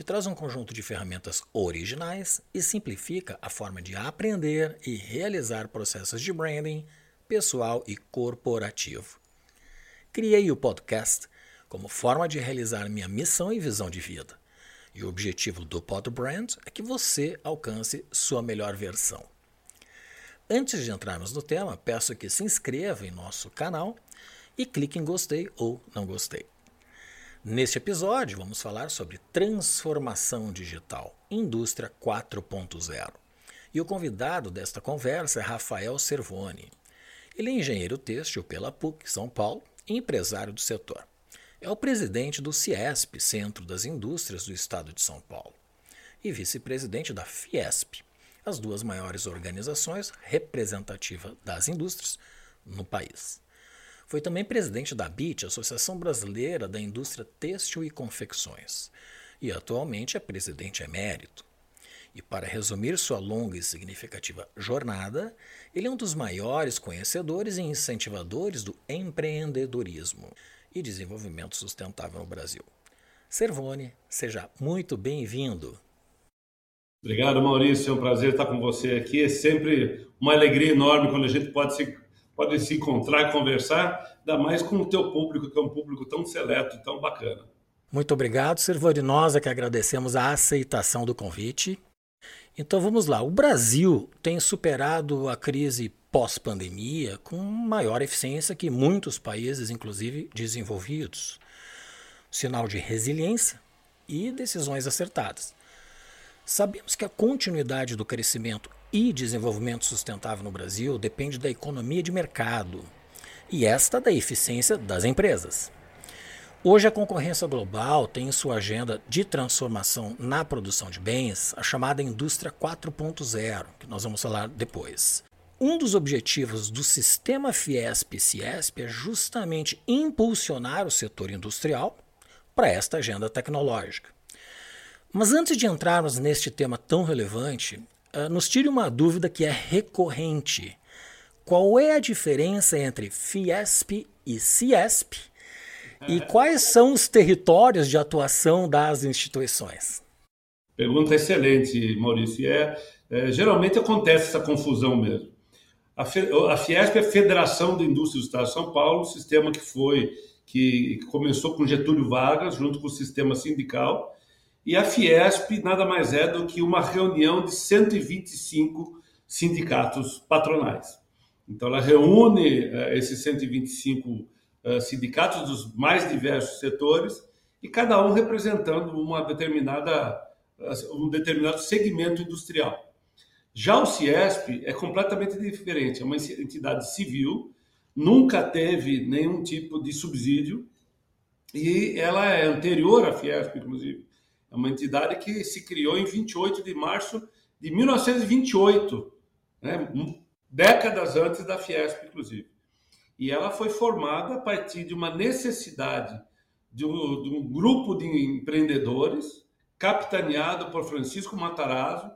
que traz um conjunto de ferramentas originais e simplifica a forma de aprender e realizar processos de branding pessoal e corporativo. Criei o podcast como forma de realizar minha missão e visão de vida. E o objetivo do Podbrand é que você alcance sua melhor versão. Antes de entrarmos no tema, peço que se inscreva em nosso canal e clique em gostei ou não gostei. Neste episódio, vamos falar sobre transformação digital, indústria 4.0. E o convidado desta conversa é Rafael Servoni. Ele é engenheiro têxtil pela PUC São Paulo e empresário do setor. É o presidente do CIESP, Centro das Indústrias do Estado de São Paulo, e vice-presidente da Fiesp, as duas maiores organizações representativas das indústrias no país. Foi também presidente da BIT, Associação Brasileira da Indústria Têxtil e Confecções, e atualmente é presidente emérito. E para resumir sua longa e significativa jornada, ele é um dos maiores conhecedores e incentivadores do empreendedorismo e desenvolvimento sustentável no Brasil. Servone, seja muito bem-vindo. Obrigado, Maurício. É um prazer estar com você aqui. É sempre uma alegria enorme quando a gente pode se podem se encontrar e conversar, ainda mais com o teu público, que é um público tão seleto, tão bacana. Muito obrigado, Servori. Nós é que agradecemos a aceitação do convite. Então vamos lá. O Brasil tem superado a crise pós-pandemia com maior eficiência que muitos países, inclusive desenvolvidos. Sinal de resiliência e decisões acertadas. Sabemos que a continuidade do crescimento e desenvolvimento sustentável no Brasil depende da economia de mercado e esta da eficiência das empresas. Hoje, a concorrência global tem em sua agenda de transformação na produção de bens a chamada indústria 4.0, que nós vamos falar depois. Um dos objetivos do sistema Fiesp-Ciesp é justamente impulsionar o setor industrial para esta agenda tecnológica. Mas antes de entrarmos neste tema tão relevante, uh, nos tire uma dúvida que é recorrente. Qual é a diferença entre Fiesp e Ciesp? E quais são os territórios de atuação das instituições? Pergunta excelente, Maurício. É, é geralmente acontece essa confusão mesmo. A, a Fiesp é a Federação da Indústria do Estado de São Paulo, sistema que foi que começou com Getúlio Vargas, junto com o sistema sindical, e a Fiesp nada mais é do que uma reunião de 125 sindicatos patronais. Então, ela reúne uh, esses 125 uh, eh, sindicatos dos mais diversos setores e cada um representando uma determinada, uh, um determinado segmento industrial. Já o Ciesp é completamente diferente, é uma entidade civil, nunca teve nenhum tipo de subsídio e ela é anterior à Fiesp, inclusive. É uma entidade que se criou em 28 de março de 1928, né? décadas antes da Fiesp, inclusive. E ela foi formada a partir de uma necessidade de um, de um grupo de empreendedores, capitaneado por Francisco Matarazzo,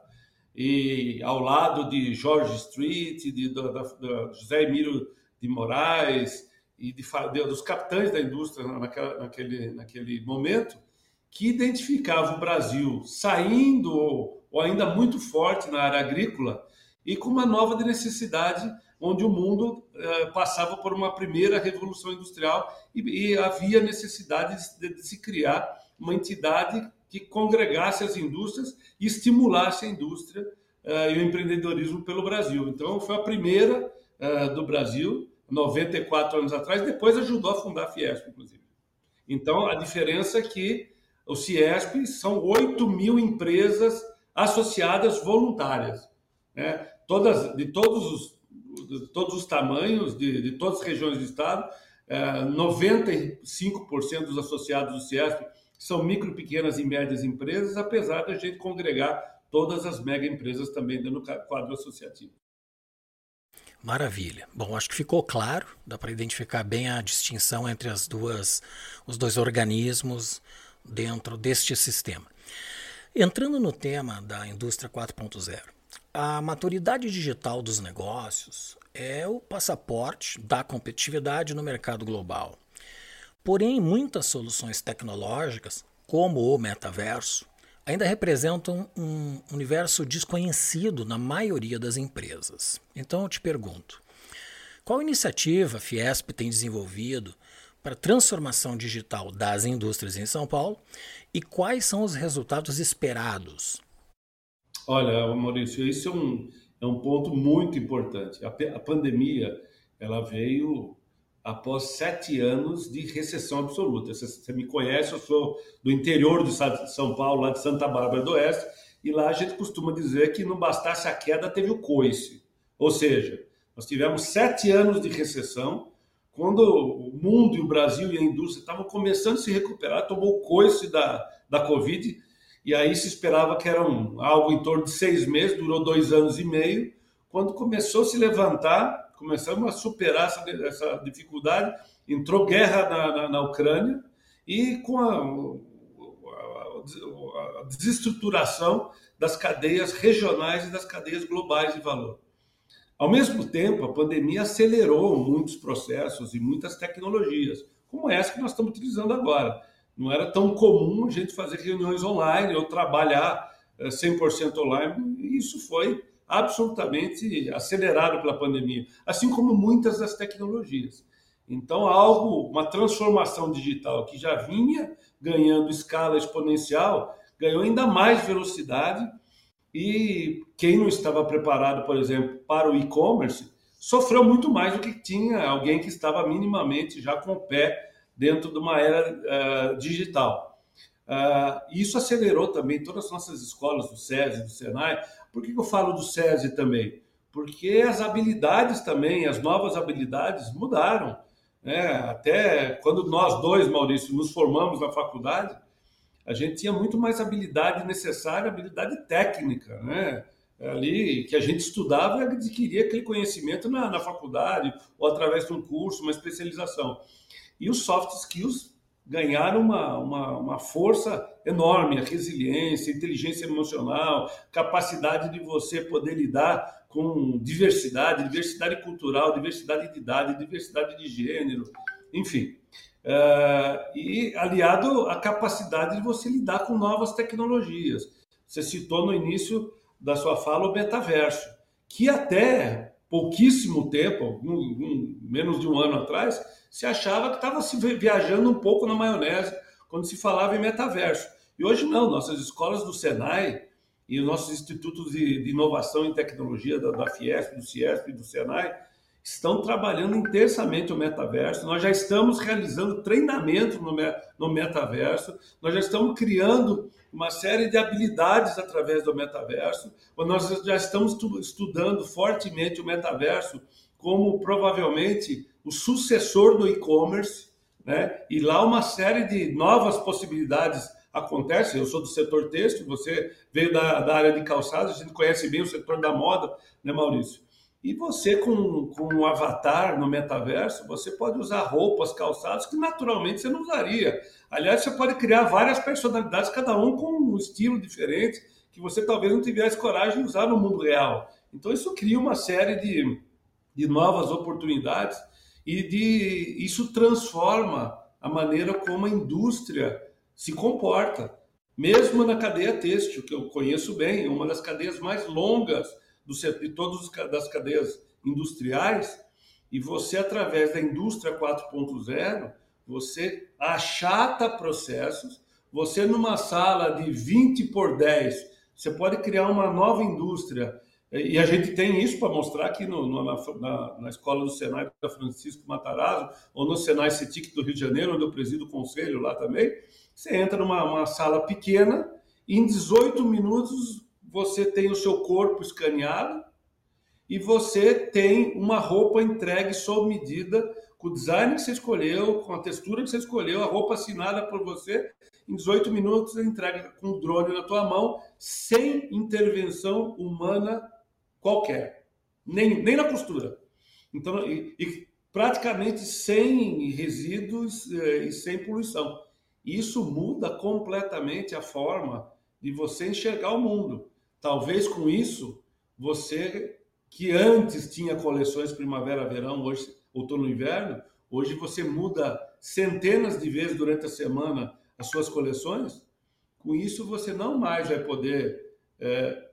e ao lado de George Street, de, de, de José Emílio de Moraes e de, dos capitães da indústria naquela, naquele, naquele momento, que identificava o Brasil saindo ou ainda muito forte na área agrícola e com uma nova necessidade onde o mundo eh, passava por uma primeira revolução industrial e, e havia necessidade de, de, se criar uma entidade que congregasse as indústrias e estimulasse a indústria eh, e o empreendedorismo pelo Brasil. Então, foi a primeira eh, do Brasil, 94 anos atrás, depois ajudou a fundar a Fiesp, inclusive. Então, a diferença é que o CIESP são 8 mil empresas associadas voluntárias, né? todas, de, todos os, de todos os tamanhos, de, de todas as regiões do Estado. É, 95% dos associados do CIESP são micro, pequenas e médias empresas, apesar da gente congregar todas as mega empresas também dentro do quadro associativo. Maravilha. Bom, acho que ficou claro, dá para identificar bem a distinção entre as duas, os dois organismos dentro deste sistema. Entrando no tema da indústria 4.0, a maturidade digital dos negócios é o passaporte da competitividade no mercado global. Porém, muitas soluções tecnológicas, como o metaverso, ainda representam um universo desconhecido na maioria das empresas. Então eu te pergunto: qual iniciativa a Fiesp tem desenvolvido para a transformação digital das indústrias em São Paulo e quais são os resultados esperados? Olha, Maurício, isso é um, é um ponto muito importante. A, a pandemia ela veio após sete anos de recessão absoluta. Você, você, me conhece, eu sou do interior do estado de São Paulo, lá de Santa Bárbara do Oeste, e lá a gente costuma dizer que não bastasse a queda, teve o coice. Ou seja, nós tivemos sete anos de recessão, quando o mundo e o Brasil e a indústria estavam começando a se recuperar, tomou o coice da, da Covid, e aí se esperava que era um, algo em torno de seis meses, durou dois anos e meio, quando começou a se levantar, começamos a superar essa, essa dificuldade. Entrou guerra na, na, na Ucrânia e com a, a, a desestruturação das cadeias regionais e das cadeias globais de valor. Ao mesmo tempo, a pandemia acelerou muitos processos e muitas tecnologias, como essa que nós estamos utilizando agora. Não era tão comum a gente fazer reuniões online ou trabalhar 100% eh, online, e isso foi absolutamente acelerado pela pandemia, assim como muitas das tecnologias. Então, algo, uma transformação digital que já vinha ganhando escala exponencial, ganhou ainda mais velocidade e quem não estava preparado, por exemplo, para o e-commerce, sofreu muito mais do que tinha alguém que estava minimamente já com o pé dentro de uma era uh, digital. Uh, isso acelerou também todas as nossas escolas do SESI, do SENAI, por que eu falo do SESI também? Porque as habilidades também, as novas habilidades mudaram. Né? Até quando nós dois, Maurício, nos formamos na faculdade, a gente tinha muito mais habilidade necessária, habilidade técnica, né? Ali que a gente estudava e adquiria aquele conhecimento na, na faculdade ou através de um curso, uma especialização. E os soft skills ganharam uma, uma, uma, força enorme, a resiliência, inteligência emocional, capacidade de você poder lidar com diversidade, diversidade cultural, diversidade de idade, diversidade de gênero, enfim. Uh, e aliado à capacidade de você lidar com novas tecnologias. Você citou no início da sua fala o metaverso, que até pouquíssimo tempo, um, um, menos de um ano atrás, se achava que estava se viajando um pouco na maionese quando se falava em metaverso. E hoje não, nossas escolas do Senai e os nossos institutos de, de inovação e tecnologia da, da, Fiesp, do Ciesp e do Senai estão trabalhando intensamente o metaverso. Nós já estamos realizando treinamento no, no metaverso, nós já estamos criando uma série de habilidades através do metaverso, nós já estamos estudando fortemente o metaverso como provavelmente o sucessor do e-commerce, né? E lá uma série de novas possibilidades acontecem. Eu sou do setor têxtil, você veio da, da área de calçados, a gente conhece bem o setor da moda, né, Maurício? E você, com, com um avatar no metaverso, você pode usar roupas, calçados que naturalmente você não usaria. Aliás, você pode criar várias personalidades, cada um com um estilo diferente, que você talvez não tivesse coragem de usar no mundo real. Então, isso cria uma série de, de novas oportunidades e de isso transforma a maneira como a indústria se comporta, mesmo na cadeia têxtil, que eu conheço bem, uma das cadeias mais longas do, de todas as cadeias industriais, e você, através da indústria 4.0, você achata processos, você numa sala de 20 por 10, você pode criar uma nova indústria e a gente tem isso para mostrar aqui no, no, na, na, escola do Senai da Francisco Matarazzo, ou no Senai CETIC do Rio de Janeiro, onde eu presido o conselho lá também. Você entra numa sala pequena e em 18 minutos você tem o seu corpo escaneado e você tem uma roupa entregue sob medida com o design que você escolheu, com a textura que você escolheu, a roupa assinada por você, em 18 minutos você entrega com o drone na tua mão, sem intervenção humana qualquer, nem, nem na costura. Então, e, e praticamente sem resíduos eh, e sem poluição. Isso muda completamente a forma de você enxergar o mundo. Talvez com isso, você que antes tinha coleções primavera-verão, hoje outono-inverno, hoje você muda centenas de vezes durante a semana as suas coleções. Com isso, você não mais vai poder é,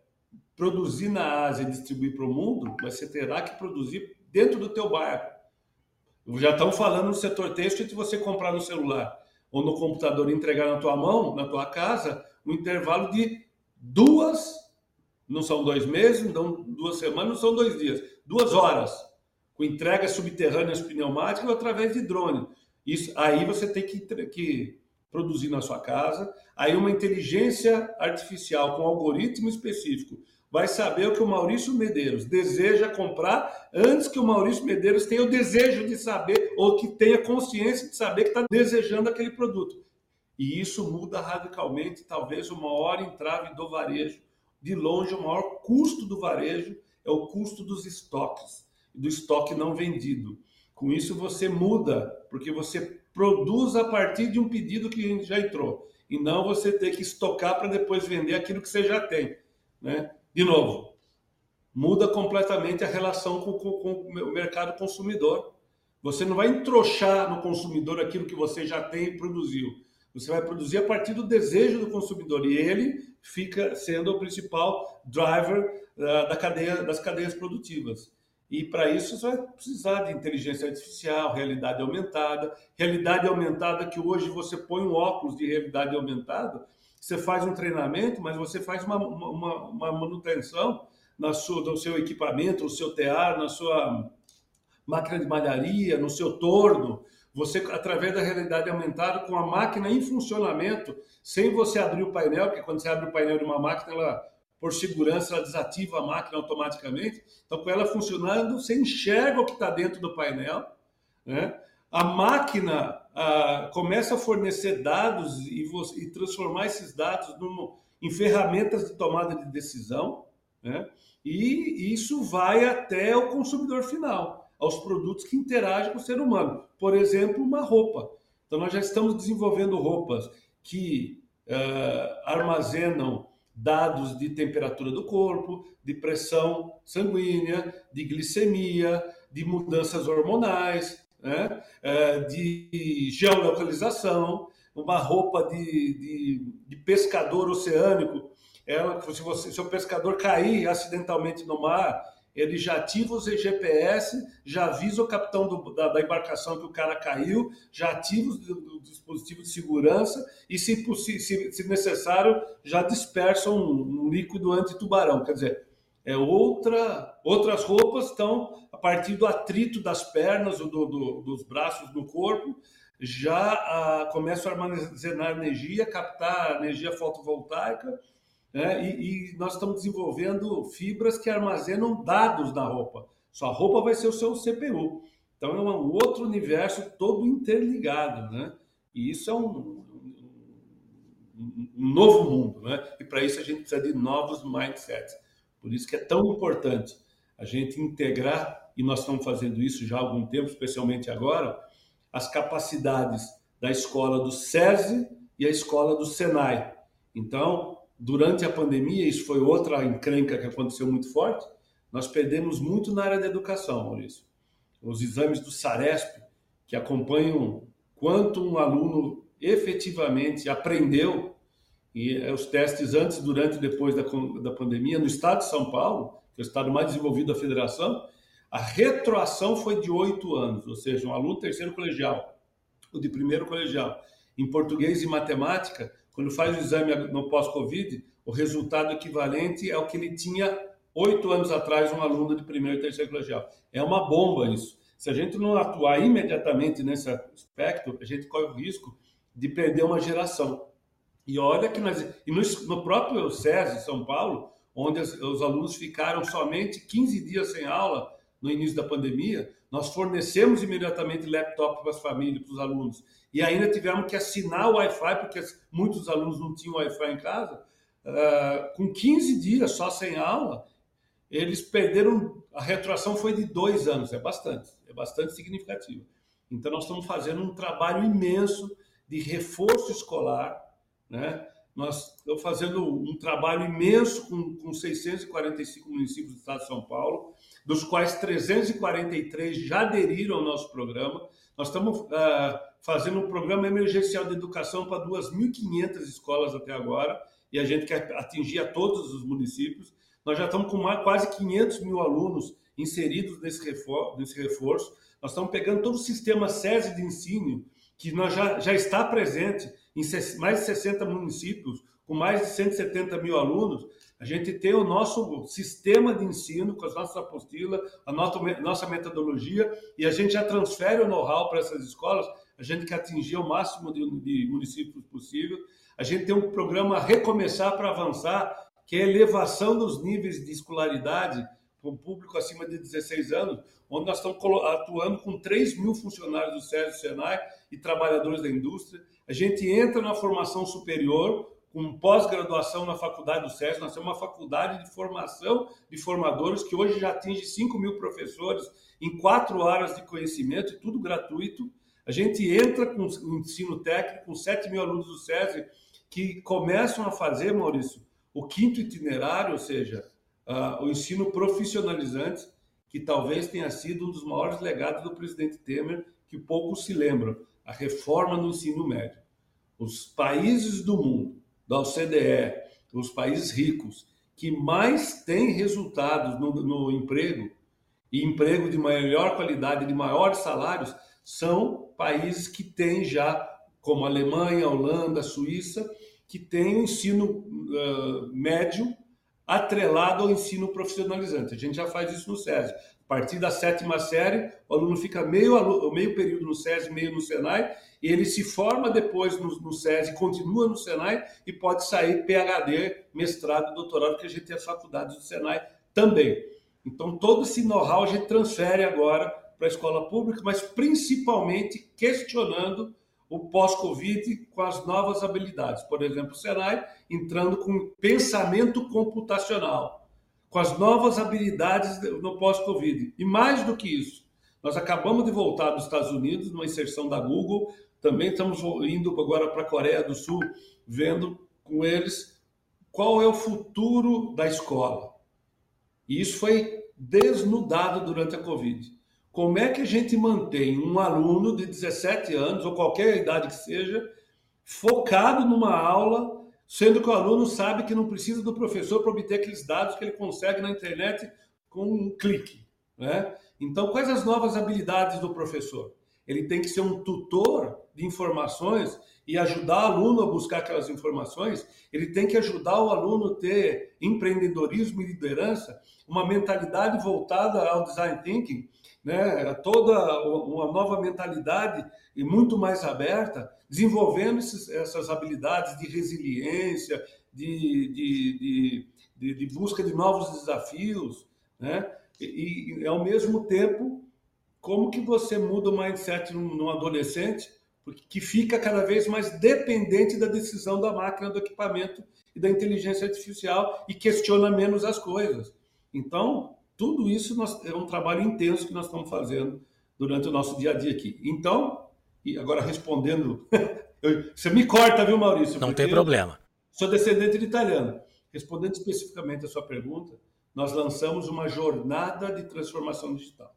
produzir na Ásia e distribuir para o mundo, mas você terá que produzir dentro do teu bairro. Já estão falando no setor têxtil de você comprar no celular ou no computador e entregar na tua mão, na tua casa, um intervalo de duas, não são dois meses, não duas semanas, não são dois dias, duas horas, com entregas subterrâneas pneumáticas ou através de drone. Isso, aí você tem que, que produzir na sua casa. Aí uma inteligência artificial com algoritmo específico vai saber o que o Maurício Medeiros deseja comprar antes que o Maurício Medeiros tenha o desejo de saber ou que tenha consciência de saber que está desejando aquele produto. E isso muda radicalmente, talvez, o maior entrave do varejo. De longe, o maior custo do varejo é o custo dos estoques, do estoque não vendido. Com isso, você muda, porque você produz a partir de um pedido que já entrou. E não você ter que estocar para depois vender aquilo que você já tem. Né? De novo, muda completamente a relação com, com, com o mercado consumidor. Você não vai entrochar no consumidor aquilo que você já tem e produziu. Você vai produzir a partir do desejo do consumidor e ele fica sendo o principal driver uh, da cadeia, das cadeias produtivas. E para isso você vai precisar de inteligência artificial, realidade aumentada. Realidade aumentada que hoje você põe um óculos de realidade aumentada você faz um treinamento, mas você faz uma, uma, uma manutenção na sua, no seu equipamento, no seu tear, na sua máquina de malharia, no seu torno. Você, através da realidade aumentada, com a máquina em funcionamento, sem você abrir o painel, porque quando você abre o painel de uma máquina, ela, por segurança, ela desativa a máquina automaticamente. Então, com ela funcionando, você enxerga o que está dentro do painel, né? a máquina ah, começa a fornecer dados e, e, transformar esses dados numa, em ferramentas de tomada de decisão, né? e isso vai até o consumidor final, aos produtos que interagem com o ser humano. Por exemplo, uma roupa. Então, nós já estamos desenvolvendo roupas que ah, armazenam dados de temperatura do corpo, de pressão sanguínea, de glicemia, de mudanças hormonais, né? É, de geolocalização, uma roupa de, de, de, pescador oceânico. Ela, se, você, se o pescador cair acidentalmente no mar, ele já ativa os GPS, já avisa o capitão do, da, da, embarcação que o cara caiu, já ativa o, o dispositivo de segurança e, se, se, se necessário, já dispersa um, um líquido anti-tubarão. Quer dizer, é outra, outras roupas estão a partir do atrito das pernas ou do, do, dos braços no corpo, já ah, começam a armazenar energia, captar energia fotovoltaica, né? e, e, nós estamos desenvolvendo fibras que armazenam dados na roupa. Sua roupa vai ser o seu CPU. Então é um outro universo todo interligado, né? E isso é um, um, novo mundo, né? E para isso a gente precisa de novos mindsets. Por isso que é tão importante a gente integrar, e nós estamos fazendo isso já há algum tempo, especialmente agora, as capacidades da escola do SESI e a escola do SENAI. Então, durante a pandemia, isso foi outra encrenca que aconteceu muito forte, nós perdemos muito na área da educação, Maurício. Os exames do SARESP, que acompanham quanto um aluno efetivamente aprendeu e é os testes antes, durante e depois da, da pandemia, no estado de São Paulo, que é o estado mais desenvolvido da federação, a retroação foi de oito anos, ou seja, um aluno terceiro colegial, o de primeiro colegial, em português e matemática, quando faz o exame no pós-Covid, o resultado equivalente é o que ele tinha oito anos atrás, um aluno de primeiro e terceiro colegial. É uma bomba isso. Se a gente não atuar imediatamente nesse aspecto, a gente corre o risco de perder uma geração. E olha que nós, e no, no próprio SESI, São Paulo, onde as, os alunos ficaram somente 15 dias sem aula no início da pandemia, nós fornecemos imediatamente laptop para as famílias, para os alunos, e ainda tivemos que assinar o Wi-Fi, porque muitos alunos não tinham Wi-Fi em casa. Uh, com 15 dias só sem aula, eles perderam. A retroação foi de dois anos, é bastante, é bastante significativo. Então, nós estamos fazendo um trabalho imenso de reforço escolar, né? Nós estamos fazendo um trabalho imenso com, com 645 municípios do estado de São Paulo, dos quais 343 já aderiram ao nosso programa. Nós estamos uh, fazendo um programa emergencial de educação para 2.500 escolas até agora, e a gente quer atingir a todos os municípios. Nós já estamos com mais, quase 500 mil alunos inseridos nesse reforço, nesse reforço. Nós estamos pegando todo o sistema SESI de ensino, que nós já, já está presente em mais de 60 municípios, com mais de 170 mil alunos, a gente tem o nosso sistema de ensino, com as nossas apostilas, a nossa metodologia, e a gente já transfere o know-how para essas escolas, a gente quer atingir o máximo de, municípios possível. A gente tem um programa Recomeçar para Avançar, que é a elevação dos níveis de escolaridade para o público acima de 16 anos, onde nós estamos atuando com 3 mil funcionários do SESI e Senai e trabalhadores da indústria. A gente entra na formação superior, com pós-graduação na faculdade do SESI. Nós temos uma faculdade de formação de formadores que hoje já atinge 5 mil professores em quatro áreas de conhecimento, tudo gratuito. A gente entra com o ensino técnico, com 7 mil alunos do SESI, que começam a fazer, Maurício, o quinto itinerário, ou seja, uh, o ensino profissionalizante, que talvez tenha sido um dos maiores legados do presidente Temer, que poucos se lembram, a reforma no ensino médio. Os países do mundo, da OCDE, os países ricos, que mais têm resultados no, no emprego, e emprego de melhor qualidade, de maiores salários, são países que têm já, como Alemanha, Holanda, Suíça, que têm o ensino uh, médio atrelado ao ensino profissionalizante. A gente já faz isso no SESI. A partir da sétima série, o aluno fica meio, meio período no SESI, meio no SENAI, e ele se forma depois no, no SESI, continua no SENAI e pode sair PHD, mestrado, doutorado, que a gente tem as faculdades do SENAI também. Então, todo esse know-how a gente transfere agora para a escola pública, mas principalmente questionando o pós-Covid com as novas habilidades. Por exemplo, o Senai entrando com pensamento computacional, com as novas habilidades no pós-Covid. E mais do que isso, nós acabamos de voltar dos Estados Unidos, numa inserção da Google, também estamos indo agora para a Coreia do Sul, vendo com eles qual é o futuro da escola. E isso foi desnudado durante a Covid. Como é que a gente mantém um aluno de 17 anos, ou qualquer idade que seja, focado numa aula, sendo que o aluno sabe que não precisa do professor para obter aqueles dados que ele consegue na internet com um clique? Né? Então, quais as novas habilidades do professor? Ele tem que ser um tutor de informações e ajudar o aluno a buscar aquelas informações. Ele tem que ajudar o aluno a ter empreendedorismo e liderança, uma mentalidade voltada ao design thinking né, toda uma nova mentalidade e muito mais aberta, desenvolvendo esses, essas habilidades de resiliência, de, de, de, de, busca de novos desafios, né? E, e, ao mesmo tempo, como que você muda o mindset num, num adolescente porque, que fica cada vez mais dependente da decisão da máquina, do equipamento e da inteligência artificial e questiona menos as coisas. Então, tudo isso nós, é um trabalho intenso que nós estamos fazendo durante o nosso dia a dia aqui. Então, e agora respondendo, você me corta, viu, Maurício? Não tem problema. Sou descendente de italiano. Respondendo especificamente a sua pergunta, nós lançamos uma jornada de transformação digital.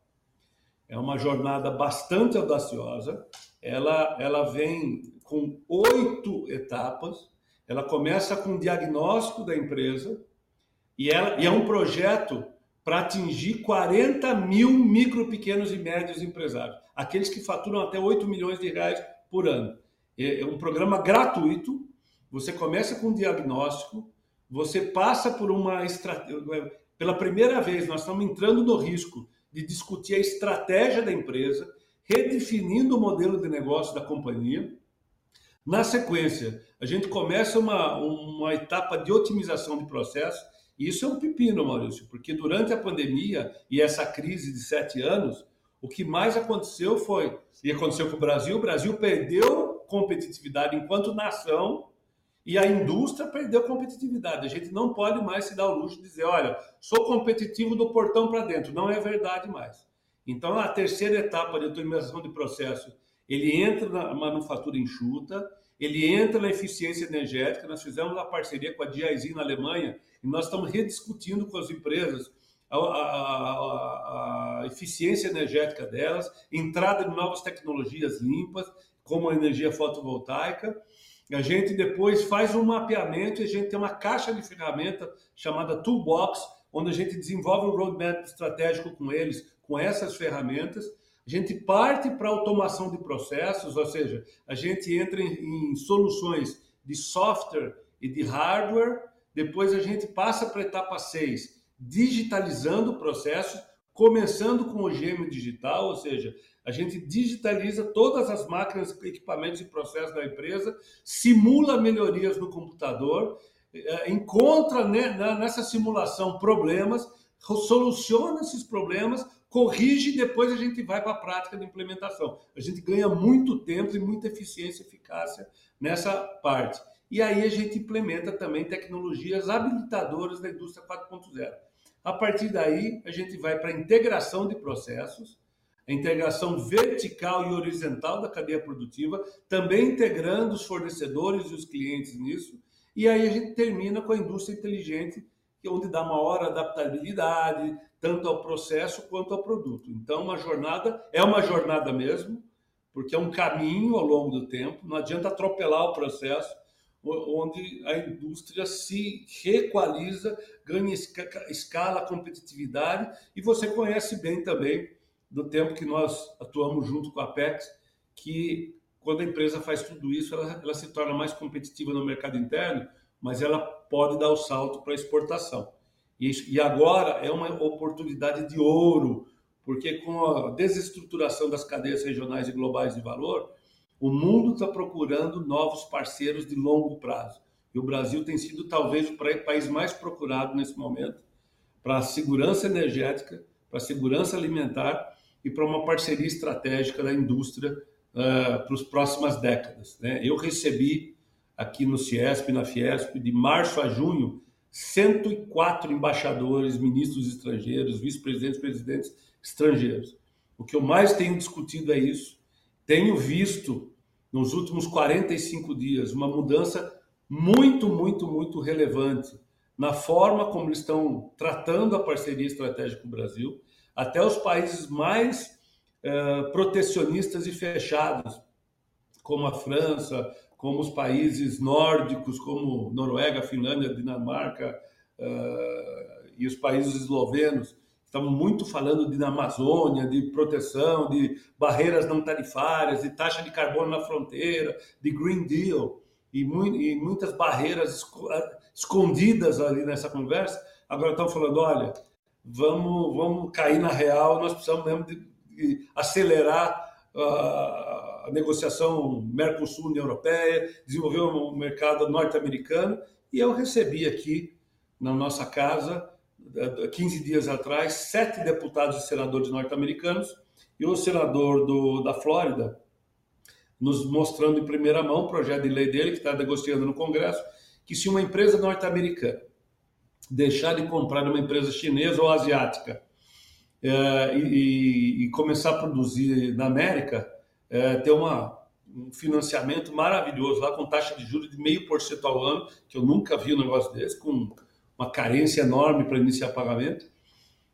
É uma jornada bastante audaciosa. Ela, ela vem com oito etapas. Ela começa com o diagnóstico da empresa e, ela, e é um projeto para atingir 40 mil micro, pequenos e médios empresários, aqueles que faturam até 8 milhões de reais por ano. É, é um programa gratuito, você começa com um diagnóstico, você passa por uma estratégia. Pela primeira vez, nós estamos entrando no risco de discutir a estratégia da empresa, redefinindo o modelo de negócio da companhia. Na sequência, a gente começa uma, uma etapa de otimização de processo, isso é um pepino, Maurício, porque durante a pandemia e essa crise de sete anos, O que mais aconteceu foi, e aconteceu com o Brasil, o Brasil perdeu competitividade enquanto nação e a indústria perdeu competitividade. A gente não pode mais se dar o luxo de dizer, olha, sou competitivo do portão para dentro. Não é verdade mais. Então, a terceira etapa de otimização de processo, ele entra na manufatura enxuta, ele entra na eficiência energética. Nós fizemos uma parceria com a DIZ na Alemanha e nós estamos rediscutindo com as empresas a, a, a, a, eficiência energética delas, entrada de novas tecnologias limpas, como a energia fotovoltaica. A gente depois faz um mapeamento e a gente tem uma caixa de ferramenta chamada Toolbox, onde a gente desenvolve um roadmap estratégico com eles, com essas ferramentas. A gente parte para automação de processos, ou seja, a gente entra em, em soluções de software e de hardware. Depois a gente passa para a etapa 6, digitalizando processos, começando com o gêmeo digital, ou seja, a gente digitaliza todas as máquinas, equipamentos e processos da empresa, simula melhorias no computador, eh, encontra nessa simulação problemas, soluciona esses problemas, corrige e depois a gente vai para a prática de implementação. A gente ganha muito tempo e muita eficiência e eficácia nessa parte. E aí a gente implementa também tecnologias habilitadoras da indústria 4.0. A partir daí, a gente vai para a integração de processos, a integração vertical e horizontal da cadeia produtiva, também integrando os fornecedores e os clientes nisso. E aí a gente termina com a indústria inteligente, onde dá maior adaptabilidade, tanto ao processo quanto ao produto. Então, uma jornada é uma jornada mesmo, porque é um caminho ao longo do tempo, não adianta atropelar o processo, onde a indústria se reequaliza, ganha escala, competitividade, e você conhece bem também do tempo que nós atuamos junto com a Apex, que quando a empresa faz tudo isso, ela, ela se torna mais competitiva no mercado interno, mas ela pode dar o salto para exportação. E, agora é uma oportunidade de ouro, porque com a desestruturação das cadeias regionais e globais de valor, o mundo está procurando novos parceiros de longo prazo. E o Brasil tem sido talvez o país mais procurado nesse momento para a segurança energética, para a segurança alimentar e para uma parceria estratégica da indústria uh, para as próximas décadas. Né? Eu recebi aqui no Ciesp, na Fiesp, de março a junho, 104 embaixadores, ministros estrangeiros, vice-presidentes, presidentes estrangeiros. O que eu mais tenho discutido é isso. Tenho visto nos últimos 45 dias uma mudança muito, muito, muito relevante na forma como eles estão tratando a parceria estratégica com o Brasil até os países mais uh, protecionistas e fechados, como a França, como os países nórdicos, como Noruega, Finlândia, Dinamarca uh, e os países eslovenos, estamos muito falando de Amazônia, de proteção, de barreiras não tarifárias, de taxa de carbono na fronteira, de Green Deal e, mu e muitas barreiras escondidas ali nessa conversa. Agora estão falando, olha, vamos, vamos cair na real, nós precisamos mesmo de, de acelerar a, a negociação Mercosul-União Europeia, desenvolver um mercado norte-americano, e eu recebi aqui na nossa casa, 15 dias atrás, sete deputados e senadores norte-americanos e o senador do, da Flórida, nos mostrando em primeira mão o projeto de lei dele, que está negociando no Congresso, que se uma empresa norte-americana deixar de comprar uma empresa chinesa ou asiática é, e, e, começar a produzir na América, é, ter uma, um financiamento maravilhoso lá com taxa de juros de meio por cento ao ano, que eu nunca vi um negócio desse, com uma carência enorme para iniciar pagamento.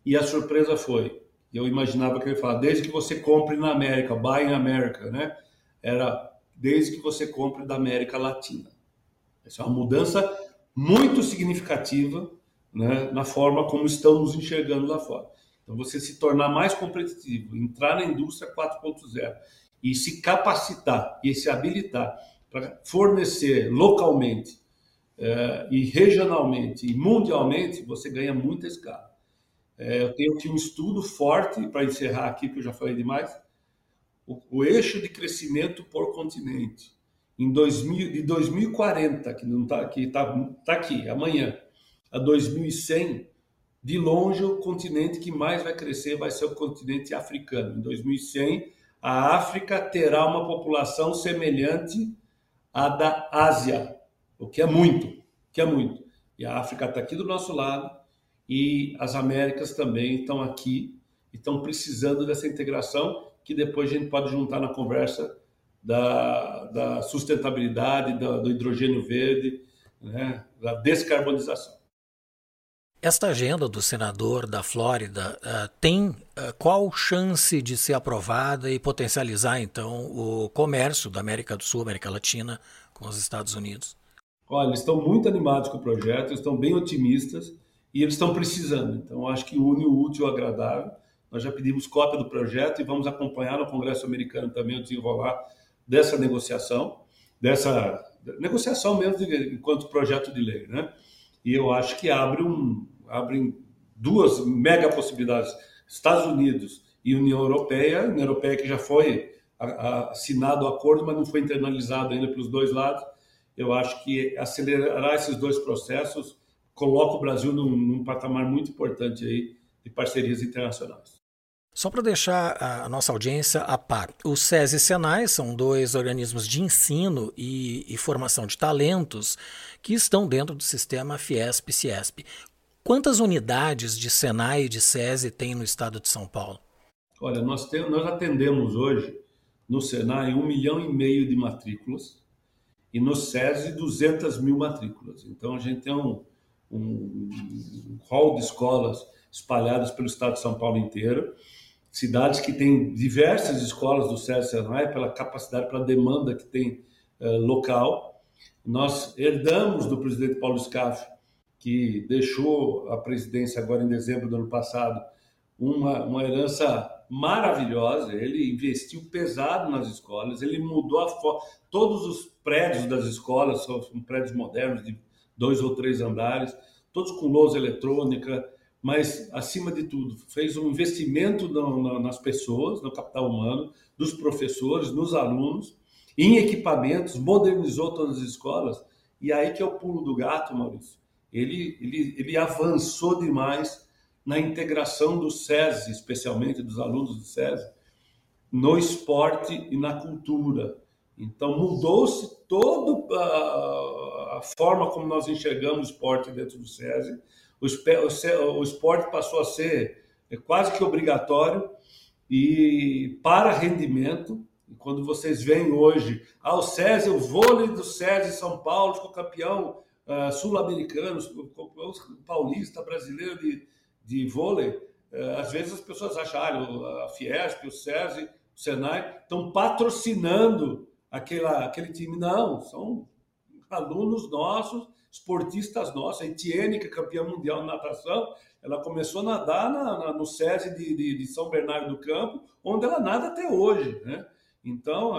E a surpresa foi, eu imaginava que ele ia falar, desde que você compre na América, buy in America, né? Era desde que você compre da América Latina. Essa é uma mudança muito significativa né, na forma como estão nos enxergando lá fora. Então, você se tornar mais competitivo, entrar na indústria 4.0 e se capacitar e se habilitar para fornecer localmente eh, e regionalmente e mundialmente, você ganha muita escala. Eh, eu tenho aqui um estudo forte, para encerrar aqui, que eu já falei demais, o, o eixo de crescimento por continente. Em 2000, de 2040, que não está aqui, está tá aqui, amanhã, a 2100, de longe o continente que mais vai crescer vai ser o continente africano. Em 2100, a África terá uma população semelhante à da Ásia, o que é muito, o que é muito. E a África está aqui do nosso lado e as Américas também estão aqui e estão precisando dessa integração que depois a gente pode juntar na conversa da, da sustentabilidade, do, do hidrogênio verde, né, da descarbonização. Esta agenda do senador da Flórida uh, tem uh, qual chance de ser aprovada e potencializar, então, o comércio da América do Sul, América Latina, com os Estados Unidos? Olha, eles estão muito animados com o projeto, estão bem otimistas e eles estão precisando. Então, acho que une o útil ao agradável. Nós já pedimos cópia do projeto e vamos acompanhar no Congresso americano também o desenrolar dessa negociação, dessa negociação mesmo de, enquanto projeto de lei, né? E eu acho que abre um abre duas mega possibilidades: Estados Unidos e União Europeia, União Europeia que já foi assinado o acordo, mas não foi internalizado ainda pelos dois lados. Eu acho que acelerar esses dois processos coloca o Brasil num, num patamar muito importante aí de parcerias internacionais. Só para deixar a nossa audiência a par, o SESI e Senai são dois organismos de ensino e, e formação de talentos que estão dentro do sistema Fiesp-Ciesp. Quantas unidades de Senai e de SESI tem no estado de São Paulo? Olha, nós, nós atendemos hoje no Senai um milhão e meio de matrículas e no SESI 200 mil matrículas. Então a gente tem um, um, um hall de escolas espalhadas pelo estado de São Paulo inteiro cidades que têm diversas escolas do SESI Senai pela capacidade, pela demanda que tem uh, local. Nós herdamos do presidente Paulo Scaff, que deixou a presidência agora em dezembro do ano passado, uma, uma herança maravilhosa. Ele investiu pesado nas escolas, ele mudou a forma. Todos os prédios das escolas são prédios modernos, de dois ou três andares, todos com lousa eletrônica, mas, acima de tudo, fez um investimento no, no, nas pessoas, no capital humano, dos professores, nos alunos, em equipamentos, modernizou todas as escolas. E aí que é o pulo do gato, Maurício. Ele, ele, ele avançou demais na integração do SESI, especialmente dos alunos do SESI, no esporte e na cultura. Então, mudou-se toda a, a forma como nós enxergamos o esporte dentro do SESI o, esporte passou a ser é, quase que obrigatório e para rendimento. quando vocês veem hoje, ah, o o vôlei do SESI São Paulo ficou campeão uh, sul-americano, paulista, brasileiro de, de vôlei, uh, às vezes as pessoas acham, ah, a Fiesp, o SESI, o Senai estão patrocinando aquela, aquele time. Não, são alunos nossos esportistas nossos. A Etienne, que é campeã mundial de natação, ela começou a nadar na, na, no SESI de, de, de, São Bernardo do Campo, onde ela nada até hoje. Né? Então,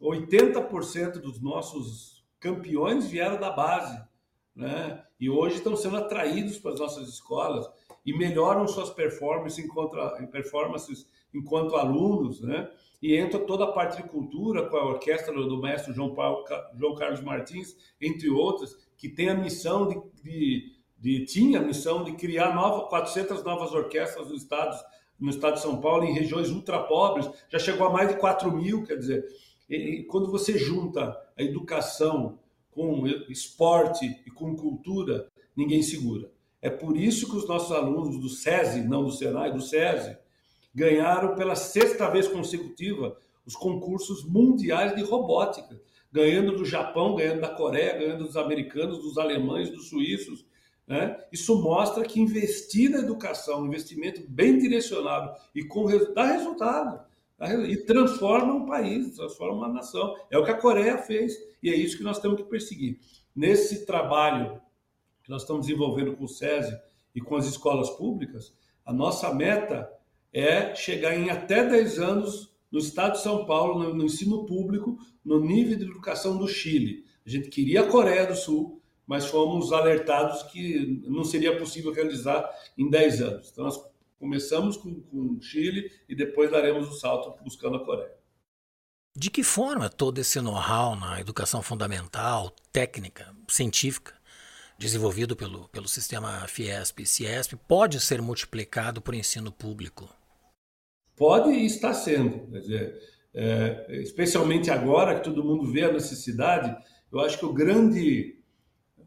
80% dos nossos campeões vieram da base. Né? E hoje estão sendo atraídos para as nossas escolas e melhoram suas performances enquanto, performances enquanto alunos, né? E entra toda a parte de cultura com a orquestra do mestre João, Paulo, João Carlos Martins, entre outras, que tem a missão de, de, de tinha a missão de criar nova, 400 novas orquestras no estado de São Paulo, em regiões ultra pobres, já chegou a mais de 4 mil, quer dizer, e, quando você junta a educação com esporte e com cultura, ninguém segura. É por isso que os nossos alunos do SESI, não do Senai, do SESI, ganharam pela sexta vez consecutiva os concursos mundiais de robótica ganhando do Japão, ganhando da Coreia, ganhando dos americanos, dos alemães, dos suíços. Né? Isso mostra que investir na educação, um investimento bem direcionado e com dá resultado e transforma um país, transforma uma nação. É o que a Coreia fez e é isso que nós temos que perseguir. Nesse trabalho que nós estamos desenvolvendo com o SESI e com as escolas públicas, a nossa meta é chegar em até 10 anos no estado de São Paulo, no, no, ensino público, no nível de educação do Chile. A gente queria a Coreia do Sul, mas fomos alertados que não seria possível realizar em 10 anos. Então, nós começamos com, com o Chile e depois daremos o salto buscando a Coreia. De que forma todo esse know-how na educação fundamental, técnica, científica, desenvolvido pelo, pelo sistema Fiesp e Ciesp pode ser multiplicado por ensino público? Pode e está sendo. Quer dizer, é, especialmente agora que todo mundo vê a necessidade, eu acho que o grande,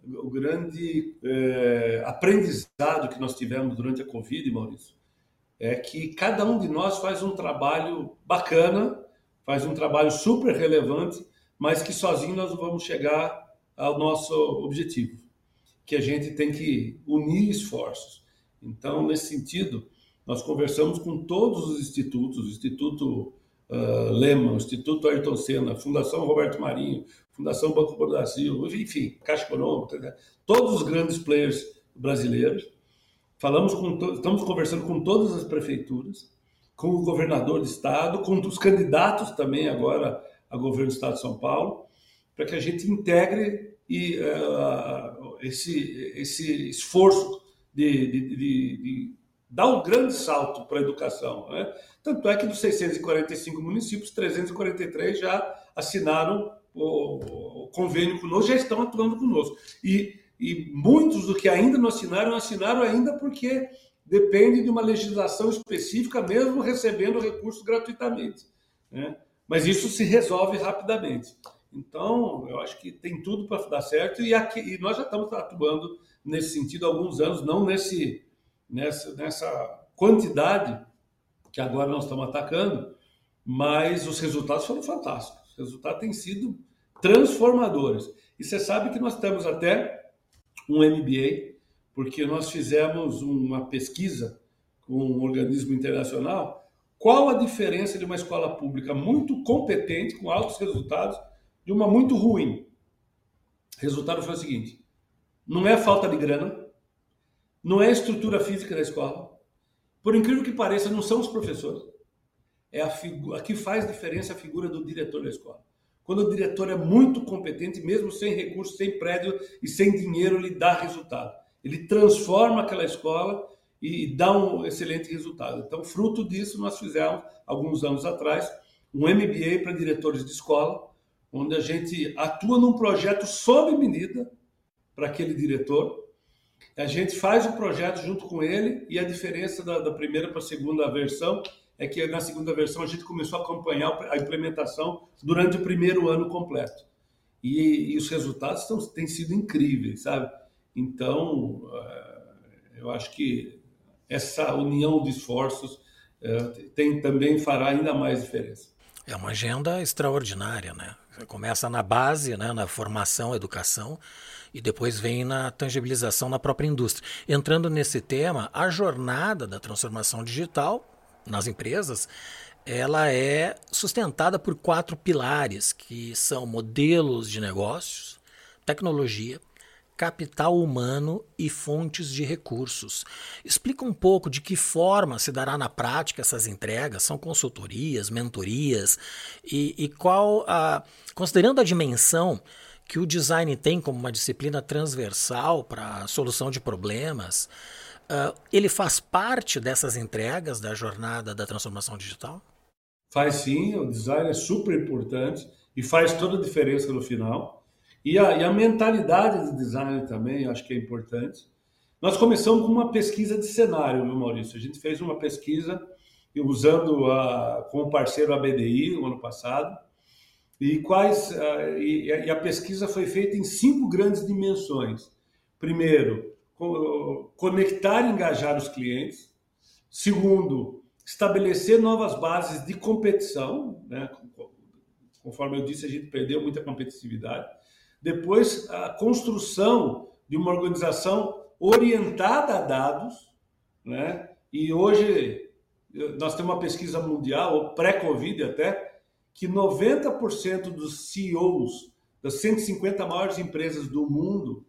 o grande é, aprendizado que nós tivemos durante a Covid, Maurício, é que cada um de nós faz um trabalho bacana, faz um trabalho super relevante, mas que sozinho nós não vamos chegar ao nosso objetivo, que a gente tem que unir esforços. Então, nesse sentido, nós conversamos com todos os institutos, Instituto uh, Instituto Ayrton Senna, Fundação Roberto Marinho, Fundação Banco do Brasil, enfim, Caixa Econômica, né? todos os grandes players brasileiros. Falamos com estamos conversando com todas as prefeituras, com o governador do estado, com os candidatos também agora a governo do estado de São Paulo, para que a gente integre e, uh, esse, esse esforço de, de, de, de dar um grande salto para a educação. Né? Tanto é que dos 645 municípios, 343 já assinaram o, o convênio conosco, já estão atuando conosco. E, e muitos do que ainda não assinaram, assinaram ainda porque depende de uma legislação específica, mesmo recebendo recursos gratuitamente. Né? Mas isso se resolve rapidamente. Então, eu acho que tem tudo para dar certo e, aqui, e nós já estamos atuando nesse sentido há alguns anos, não nesse nessa, nessa quantidade que agora nós estamos atacando, mas os resultados foram fantásticos. Os resultados têm sido transformadores. E você sabe que nós temos até um MBA, porque nós fizemos uma pesquisa com um organismo internacional. Qual a diferença de uma escola pública muito competente, com altos resultados, de uma muito ruim? O resultado foi o seguinte: não é falta de grana, não é a estrutura física da escola. Por incrível que pareça, não são os professores. É a, que faz diferença a figura do diretor da escola. Quando o diretor é muito competente, mesmo sem recursos, sem prédio e sem dinheiro, ele dá resultado. Ele transforma aquela escola e dá um excelente resultado. Então, fruto disso, nós fizemos, alguns anos atrás, um MBA para diretores de escola, onde a gente atua num projeto sob medida para aquele diretor, a gente faz o projeto junto com ele e a diferença da, da primeira para a segunda versão é que na segunda versão a gente começou a acompanhar a implementação durante o primeiro ano completo. E, e os resultados estão, têm sido incríveis, sabe? Então, uh, eu acho que essa união de esforços uh, tem, também fará ainda mais diferença. É uma agenda extraordinária, né? Começa na base, né, na formação, educação, e depois vem na tangibilização na própria indústria. Entrando nesse tema, a jornada da transformação digital nas empresas, ela é sustentada por quatro pilares, que são modelos de negócios, tecnologia, capital humano e fontes de recursos. Explica um pouco de que forma se dará na prática essas entregas, são consultorias, mentorias e, e qual a. Considerando a dimensão que o design tem como uma disciplina transversal para solução de problemas, uh, ele faz parte dessas entregas da jornada da transformação digital? Faz sim, o design é super importante e faz toda a diferença no final. E a, e a mentalidade do design também acho que é importante. Nós começamos com uma pesquisa de cenário, viu, Maurício? A gente fez uma pesquisa usando a, com o parceiro ABDI no ano passado, e quais e, e, a pesquisa foi feita em cinco grandes dimensões. Primeiro, conectar e engajar os clientes. Segundo, estabelecer novas bases de competição, né? Conforme eu disse, a gente perdeu muita competitividade. Depois, a construção de uma organização orientada a dados, né? E hoje nós temos uma pesquisa mundial, pré-Covid até, que 90% dos CEOs das 150 maiores empresas do mundo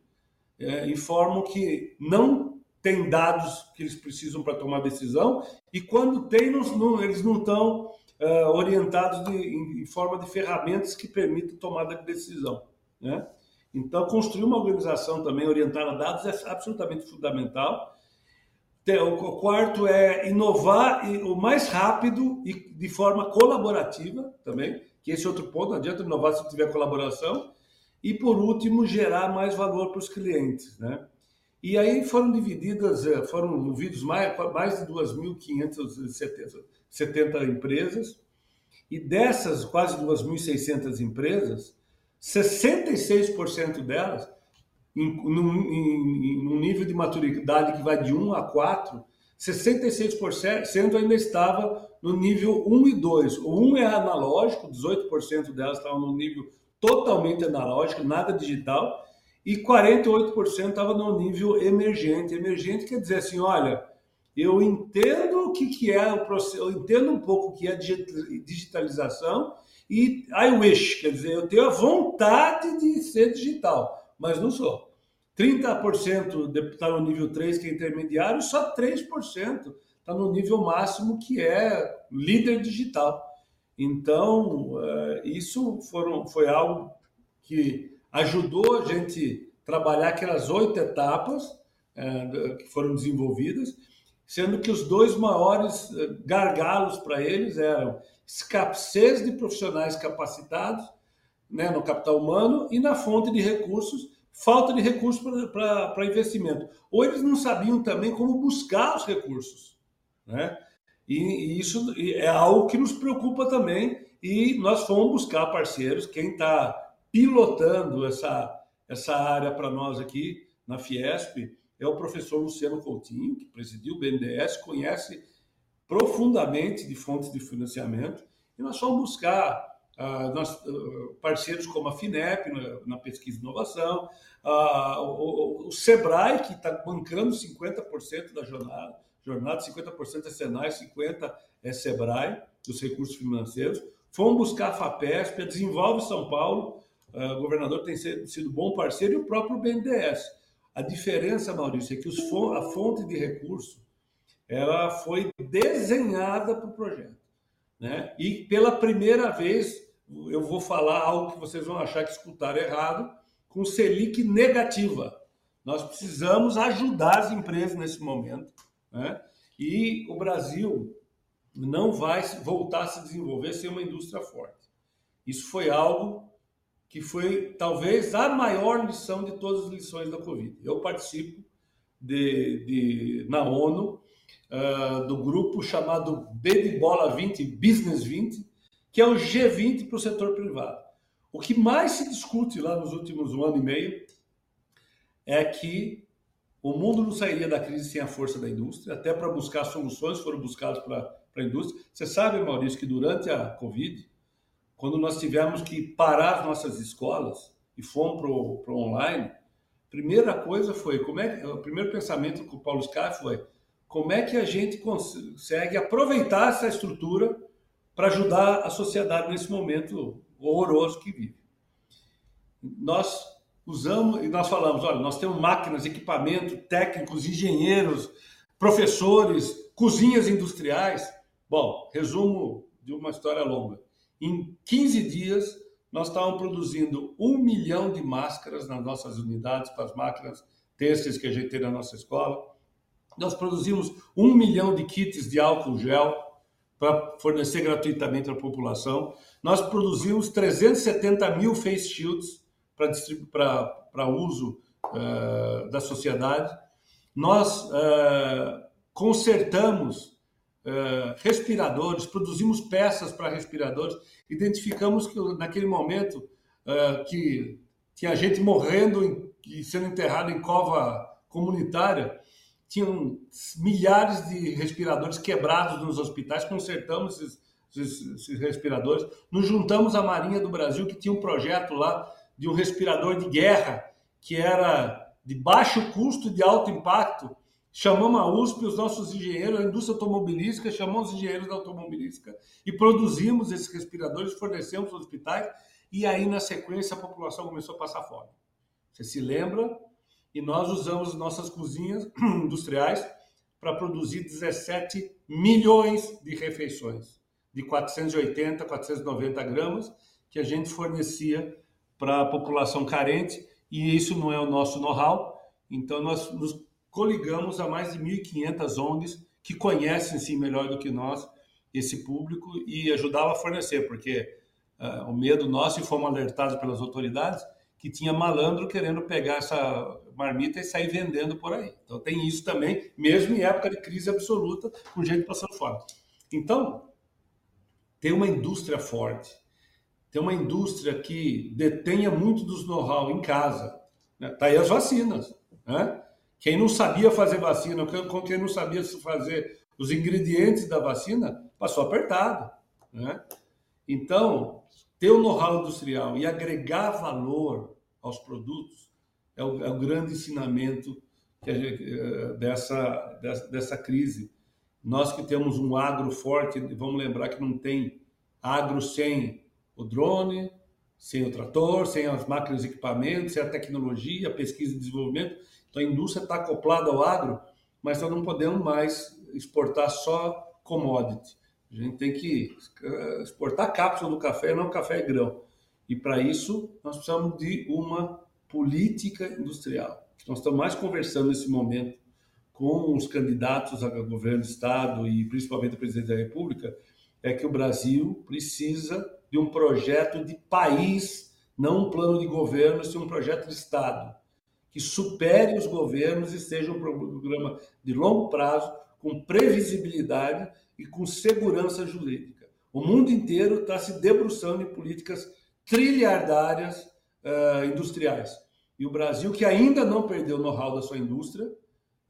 é, informam que não tem dados que eles precisam para tomar decisão e quando tem, não, não, eles não estão é, orientados de, em, em, forma de ferramentas que permitam tomada de decisão. Né? Então, construir uma organização também orientada a dados é absolutamente fundamental o quarto é inovar o mais rápido e de forma colaborativa também, que esse é outro ponto, não adianta inovar se tiver colaboração. e, por último, gerar mais valor para os clientes. Né? E aí foram divididas, eh, foram movidos mais, mais de 2.570 empresas, e dessas quase 2.600 empresas, 66% delas, em, num, em, num nível de maturidade que vai de 1 a 4, 66% ainda estava no nível 1 e 2. O 1 é analógico, 18% delas estavam no nível totalmente analógico, nada digital, e 48% estava no nível emergente. Emergente quer dizer assim, olha, eu entendo o que, que é o processo, eu entendo um pouco o que é digitalização e I wish, quer dizer, eu tenho a vontade de ser digital, mas não sou. 30% está no nível 3, que é intermediário, só 3% está no nível máximo, que é líder digital. Então, eh, isso foram, foi algo que ajudou a gente trabalhar aquelas oito etapas eh, que foram desenvolvidas, sendo que os dois maiores eh, gargalos para eles eram escassez de profissionais capacitados né, no capital humano e na fonte de recursos, falta de recursos para investimento. Ou eles não sabiam também como buscar os recursos. Né? E, e isso é algo que nos preocupa também, e nós fomos buscar parceiros. Quem está pilotando essa, essa área para nós aqui na Fiesp é o professor Luciano Coutinho, que presidiu o BNDES, conhece profundamente de fontes de financiamento, e nós fomos buscar Uh, nós, uh, parceiros como a FINEP na, na pesquisa e inovação, uh, o, o, Sebrae, que está bancando 50% da jornada, jornada 50% é Senai, 50% é Sebrae, dos recursos financeiros. Fomos buscar a FAPESP, a Desenvolve São Paulo, o governador tem sido bom parceiro, e o próprio BNDES. A diferença, Maurício, é que os, a fonte de recurso ela foi desenhada para o projeto. Né? E pela primeira vez, eu vou falar algo que vocês vão achar que escutaram errado, com Selic negativa. Nós precisamos ajudar as empresas nesse momento. Né? E o Brasil não vai voltar a se desenvolver sem uma indústria forte. Isso foi algo que foi talvez a maior lição de todas as lições da Covid. Eu participo de, de na ONU uh, do grupo chamado B de Bola 20, Business 20, que é o G20 para o setor privado. O que mais se discute lá nos últimos um ano e meio é que o mundo não sairia da crise sem a força da indústria, até para buscar soluções foram buscadas para a indústria. Você sabe, Maurício, que durante a Covid, quando nós tivemos que parar as nossas escolas e fomos para o online, primeira coisa foi, como é, o primeiro pensamento com o Paulo Scar foi como é que a gente consegue aproveitar essa estrutura para ajudar a sociedade nesse momento horroroso que vive. Nós usamos e nós falamos, olha, nós temos máquinas, equipamento, técnicos, engenheiros, professores, cozinhas industriais. Bom, resumo de uma história longa. Em 15 dias, nós estávamos produzindo um milhão de máscaras nas nossas unidades, para as máquinas têxteis que a gente tem na nossa escola. Nós produzimos um milhão de kits de álcool gel para fornecer gratuitamente à população. Nós produzimos 370 mil face shields para uso uh, da sociedade. Nós uh, consertamos uh, respiradores, produzimos peças para respiradores. Identificamos que naquele momento que tinha gente morrendo e sendo enterrado em cova comunitária tinham milhares de respiradores quebrados nos hospitais, consertamos esses, esses, esses, respiradores. Nos juntamos à Marinha do Brasil, que tinha um projeto lá de um respirador de guerra, que era de baixo custo e de alto impacto. Chamamos a USP, os nossos engenheiros, a indústria automobilística, chamamos os engenheiros da automobilística e produzimos esses respiradores, fornecemos aos hospitais, e aí, na sequência, a população começou a passar fome. Você se lembra e nós usamos nossas cozinhas industriais para produzir 17 milhões de refeições, de 480, 490 gramas, que a gente fornecia para a população carente, e isso não é o nosso know-how, então nós nos coligamos a mais de 1.500 ONGs que conhecem sim melhor do que nós esse público e ajudava a fornecer, porque uh, o medo nosso, e fomos alertados pelas autoridades, que tinha malandro querendo pegar essa marmita e sair vendendo por aí. Então tem isso também, mesmo em época de crise absoluta, com gente passando fome. Então, tem uma indústria forte, tem uma indústria que detenha muito dos know-how em casa. Né? Tá aí as vacinas. Né? Quem não sabia fazer vacina, quem não sabia fazer os ingredientes da vacina, passou apertado. Né? Então, ter o know-how industrial e agregar valor aos produtos é o, é o grande ensinamento gente, eh, dessa, dessa, dessa crise. Nós que temos um agro forte, vamos lembrar que não tem agro sem o drone, sem o trator, sem as máquinas e equipamentos, sem a tecnologia, a pesquisa e desenvolvimento. Então a indústria está acoplada ao agro, mas nós não podemos mais exportar só commodity. A gente tem que eh, exportar cápsula do café, não café e grão. E para isso nós precisamos de uma política industrial. Nós estamos mais conversando nesse momento com os candidatos a governo do Estado e principalmente o presidente da República, é que o Brasil precisa de um projeto de país, não um plano de governo, sim um projeto de Estado, que supere os governos e seja um programa de longo prazo, com previsibilidade e com segurança jurídica. O mundo inteiro está se debruçando em políticas trilhardárias uh, industriais. E o Brasil, que ainda não perdeu o know-how da sua indústria,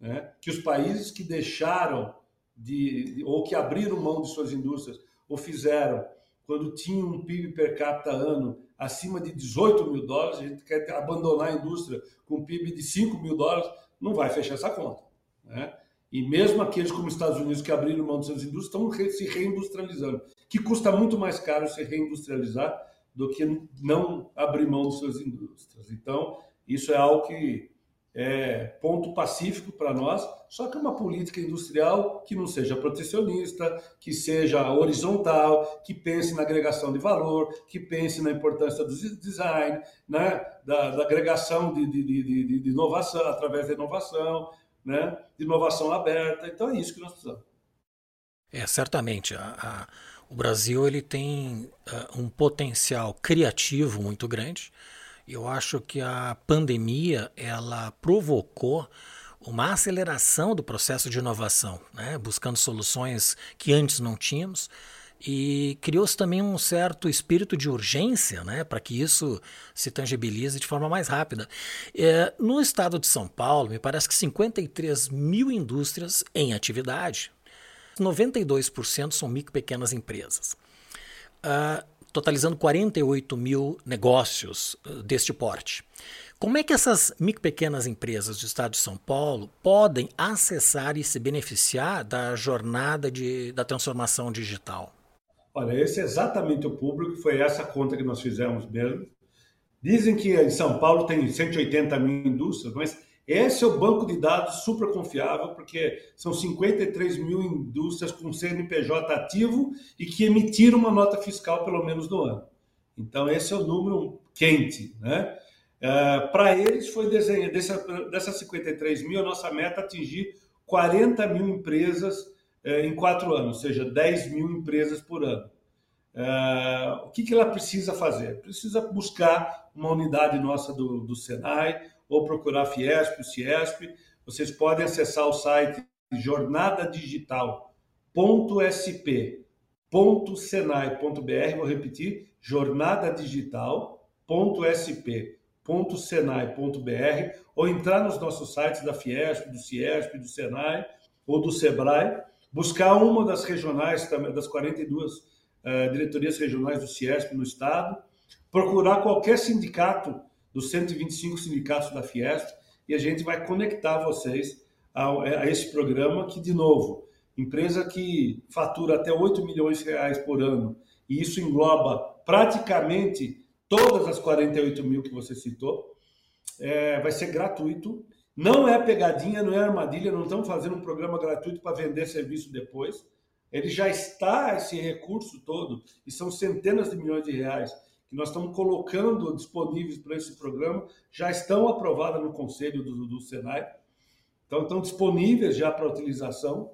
né, que os países que deixaram de, ou que abriram mão de suas indústrias, ou fizeram quando tinha um PIB per capita ano acima de 18 mil dólares, a gente quer abandonar a indústria com um PIB de 5 mil dólares, não vai fechar essa conta. Né? E mesmo aqueles como os Estados Unidos que abriram mão de suas indústrias estão se reindustrializando, que custa muito mais caro se reindustrializar do que não abrir mão de suas indústrias. Então, isso é algo que é ponto pacífico para nós, só que é uma política industrial que não seja protecionista, que seja horizontal, que pense na agregação de valor, que pense na importância do design, né? da, da agregação de, de, de, de, inovação, através da inovação, né? de inovação aberta. Então é isso que nós precisamos. É, certamente. A, a, o Brasil ele tem uh, um potencial criativo muito grande eu acho que a pandemia ela provocou uma aceleração do processo de inovação, né? buscando soluções que antes não tínhamos. E criou-se também um certo espírito de urgência né, para que isso se tangibilize de forma mais rápida. É, no estado de São Paulo, me parece que 53 mil indústrias em atividade, 92% são micro e pequenas empresas. Uh, totalizando 48 mil negócios eh, deste porte. Como é que essas micro pequenas empresas do estado de São Paulo podem acessar e se beneficiar da jornada de, da transformação digital? Olha, esse é exatamente o público, foi essa conta que nós fizemos mesmo. Dizem que em São Paulo tem 180 mil indústrias, mas esse é o banco de dados super confiável, porque são 53 mil indústrias com CNPJ ativo e que emitiram uma nota fiscal pelo menos no ano. Então, esse é o número quente. Né? Uh, Para eles, foi desenhado, dessa, dessas 53 mil, a nossa meta é atingir 40 mil empresas uh, em quatro anos, ou seja, 10 mil empresas por ano. Uh, o que, que ela precisa fazer? Precisa buscar uma unidade nossa do, do Senai, ou procurar Fiesp, Ciesp. Vocês podem acessar o site jornadadigital.sp.senai.br, vou repetir, jornadadigital.sp.senai.br, ou entrar nos nossos sites da Fiesp, do Ciesp, do Senai ou do Sebrae, buscar uma das regionais, das 42 uh, eh, diretorias regionais do Ciesp no estado, procurar qualquer sindicato dos 125 sindicatos da Fiesp e a gente vai conectar vocês a, a esse programa que, de novo, empresa que fatura até 8 milhões de reais por ano e isso engloba praticamente todas as 48 mil que você citou, é, vai ser gratuito. Não é pegadinha, não é armadilha, não estamos fazendo um programa gratuito para vender serviço depois. Ele já está esse recurso todo, e são centenas de milhões de reais que nós estamos colocando disponíveis para esse programa já estão aprovadas no Conselho do, do Senai, então estão disponíveis já para utilização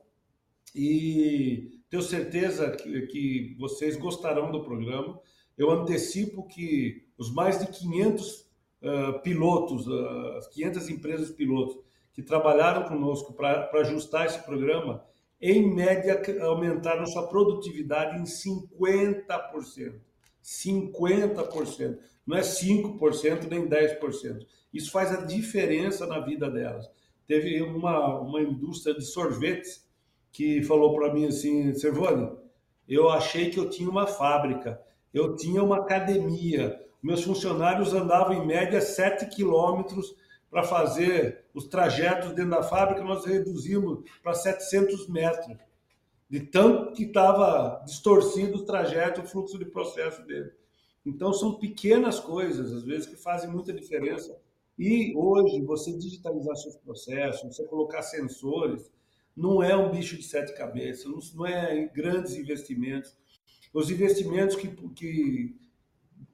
e tenho certeza que, que vocês gostarão do programa. Eu antecipo que os mais de 500 uh, pilotos, uh, 500 empresas pilotos que trabalharam conosco para ajustar esse programa, em média aumentaram sua produtividade em 50%. 50%. Não é 5% nem 10%. Isso faz a diferença na vida delas. Teve uma, uma indústria de sorvetes que falou para mim assim, Servone, eu achei que eu tinha uma fábrica, eu tinha uma academia, meus funcionários andavam em média 7 quilômetros para fazer os trajetos dentro da fábrica, nós reduzimos para 700 metros, de tanto que estava distorcido o trajeto, o fluxo de processo dele. Então, são pequenas coisas, às vezes, que fazem muita diferença. E hoje, você digitalizar seus processos, você colocar sensores, não é um bicho de sete cabeças, não é grandes investimentos. Os investimentos que, que,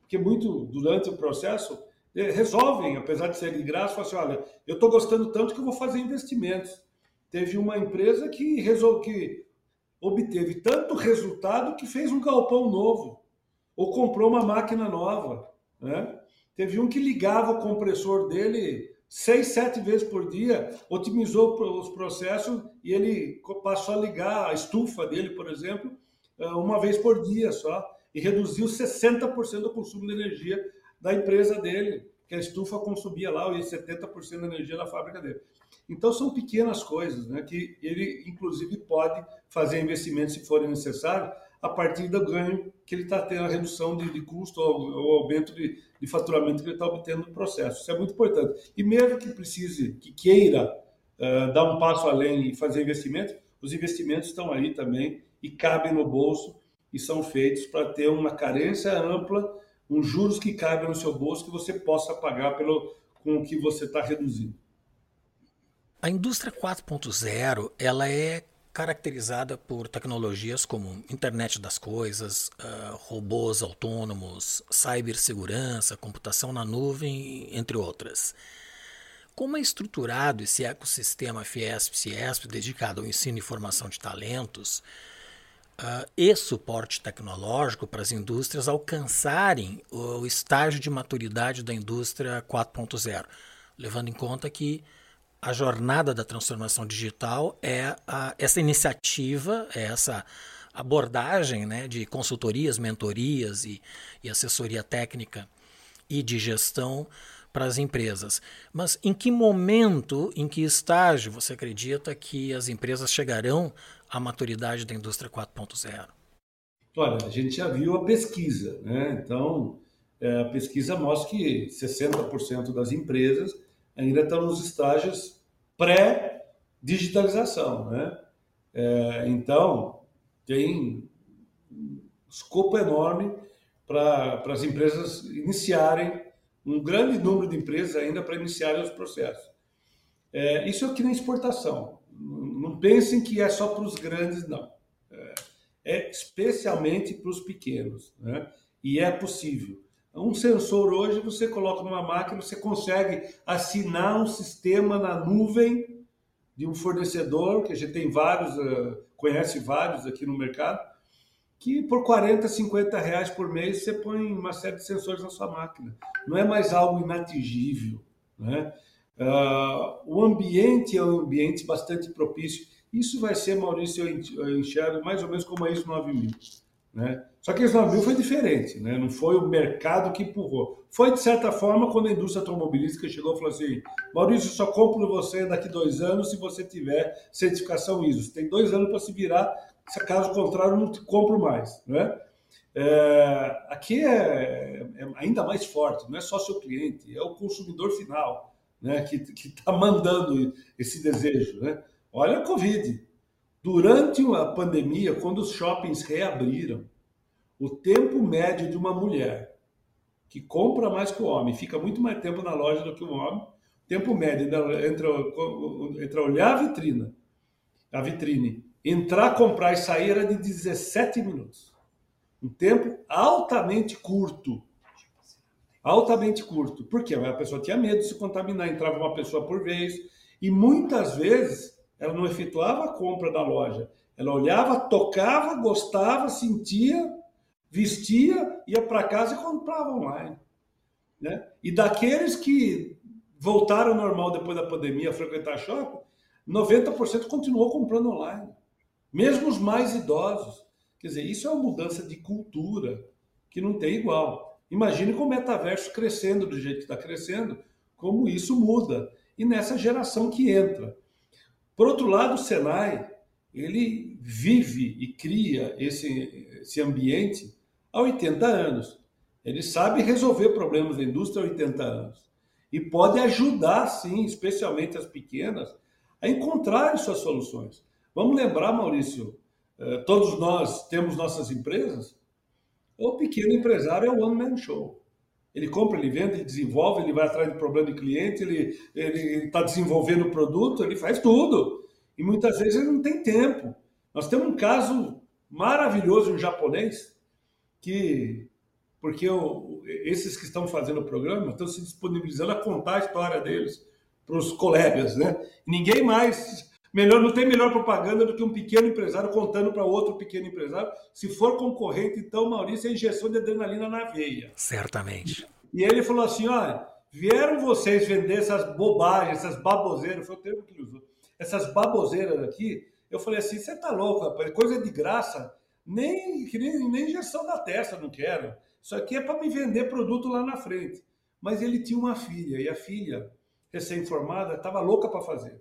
que muito, durante o processo, é, resolvem, apesar de serem de graça, assim, olha, eu estou gostando tanto que eu vou fazer investimentos. Teve uma empresa que, resol... que obteve tanto resultado que fez um galpão novo, ou comprou uma máquina nova. Né? Teve um que ligava o compressor dele seis, sete vezes por dia, otimizou os processos e ele passou a ligar a estufa dele, por exemplo, eh, uma vez por dia só, e reduziu 60% do consumo de energia da empresa dele, que a estufa consumia lá 70% da energia da fábrica dele. Então são pequenas coisas, né, que ele inclusive pode fazer investimentos se forem necessários a partir do ganho que ele está tendo, a redução de, de custo ou, ou aumento de, de, faturamento que ele está obtendo no processo. Isso é muito importante. E mesmo que precise, que queira uh, dar um passo além e fazer investimento, os investimentos estão aí também e cabem no bolso e são feitos para ter uma carência ampla uns juros que caibam no seu bolso que você possa pagar pelo, com o que você está reduzindo. A indústria 4.0 ela é caracterizada por tecnologias como internet das coisas, uh, robôs autônomos, cibersegurança, computação na nuvem, entre outras. Como é estruturado esse ecossistema Fiesp-Ciesp dedicado ao ensino e formação de talentos? Uh, e suporte tecnológico para as indústrias alcançarem o estágio de maturidade da indústria 4.0, levando em conta que a jornada da transformação digital é a, essa iniciativa, é essa abordagem né, de consultorias, mentorias e, e assessoria técnica e de gestão para as empresas. Mas em que momento, em que estágio você acredita que as empresas chegarão à maturidade da indústria 4.0? Olha, a gente já viu a pesquisa, né? Então, é, a pesquisa mostra que 60% das empresas ainda estão nos estágios pré-digitalização, né? É, então, tem escopo enorme para as empresas iniciarem um grande número de empresas ainda para iniciarem os processos. É, isso aqui na exportação. Pensem que é só para os grandes, não. É, é especialmente para os pequenos. Né? E é possível. Um sensor hoje você coloca numa máquina, você consegue assinar um sistema na nuvem de um fornecedor, que a gente tem vários, uh, conhece vários aqui no mercado, que por 40, 50 reais por mês você põe uma série de sensores na sua máquina. Não é mais algo inatingível. Né? Uh, o ambiente é um ambiente bastante propício. Isso vai ser, Maurício, eu enxergo mais ou menos como a ISO 9000. Né? Só que a ISO 9000 foi diferente, né? não foi o mercado que empurrou. Foi, de certa forma, quando a indústria automobilística chegou e falou assim: Maurício, só compro você daqui dois anos se você tiver certificação ISO. Você tem dois anos para se virar se caso contrário, não compro mais. Né? É, aqui é, é, ainda mais forte, não é só seu cliente, é o consumidor final né, que está mandando esse desejo. Né? Olha a Covid. Durante a pandemia, quando os shoppings reabriram, o tempo médio de uma mulher que compra mais que o homem, fica muito mais tempo na loja do que o homem, tempo médio entre, entre olhar a vitrina, a vitrine Entrar, comprar e sair era de 17 minutos. Um tempo altamente curto. Altamente curto. Porque a pessoa tinha medo de se contaminar, entrava uma pessoa por vez. E muitas vezes ela não efetuava a compra da loja. Ela olhava, tocava, gostava, sentia, vestia, ia para casa e comprava online. Né? E daqueles que voltaram ao normal depois da pandemia a frequentar shopping, 90% continuou comprando online. Mesmo os mais idosos. Quer dizer, isso é uma mudança de cultura que não tem igual. Imagine com o metaverso crescendo do jeito que está crescendo, como isso muda. E nessa geração que entra. Por outro lado, o Senai, ele vive e cria esse, esse ambiente há 80 anos. Ele sabe resolver problemas da indústria há 80 anos. E pode ajudar, sim, especialmente as pequenas, a encontrar suas soluções. Vamos lembrar, Maurício, eh, todos nós temos nossas empresas. O pequeno empresário é o one-man show. Ele compra, ele vende, ele desenvolve, ele vai atrás de problema de cliente, ele está desenvolvendo o produto, ele faz tudo. E muitas vezes ele não tem tempo. Nós temos um caso maravilhoso, um japonês, que, porque eu, esses que estão fazendo o programa estão se disponibilizando a contar a história deles para os colegas, né? Ninguém mais melhor não tem melhor propaganda do que um pequeno empresário contando para outro pequeno empresário. Se for concorrente, então Maurício é injeção de adrenalina na veia. Certamente. E ele falou assim, olha, vieram vocês vender essas bobagens, essas baboseiras, foi o termo que ele usou, essas baboseiras aqui. Eu falei assim, você tá louco, rapaz, coisa de graça, nem, nem, nem injeção da testa não quero. Isso aqui é para me vender produto lá na frente. Mas ele tinha uma filha, e a filha recém-formada, estava louca para fazer.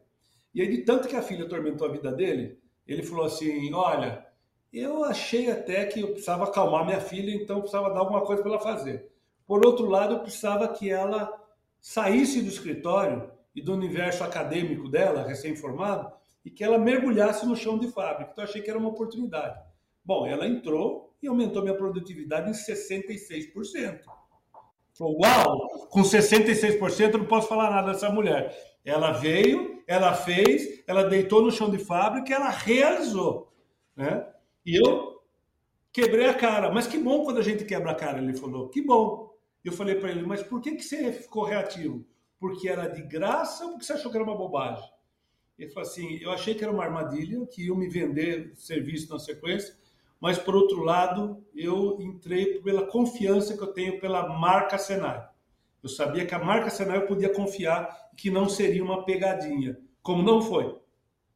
E aí, de tanto que a filha atormentou a vida dele, ele falou assim: Olha, eu achei até que eu precisava acalmar minha filha, então precisava dar alguma coisa para ela fazer. Por outro lado, eu precisava que ela saísse do escritório e do universo acadêmico dela, recém-formado, e que ela mergulhasse no chão de fábrica. Então, eu achei que era uma oportunidade. Bom, ela entrou e aumentou minha produtividade em 66%. Falou, uau, com 66% eu não posso falar nada dessa mulher. Ela veio, ela fez, ela deitou no chão de fábrica ela realizou. Né? E eu quebrei a cara. Mas que bom quando a gente quebra a cara, ele falou. Que bom. Eu falei para ele, mas por que, que você ficou reativo? Porque era de graça ou porque você achou que era uma bobagem? Ele falou assim, eu achei que era uma armadilha, que iam me vender serviço na sequência, mas por outro lado, eu entrei pela confiança que eu tenho pela marca Senai. Eu sabia que a marca Senai eu podia confiar que não seria uma pegadinha, como não foi.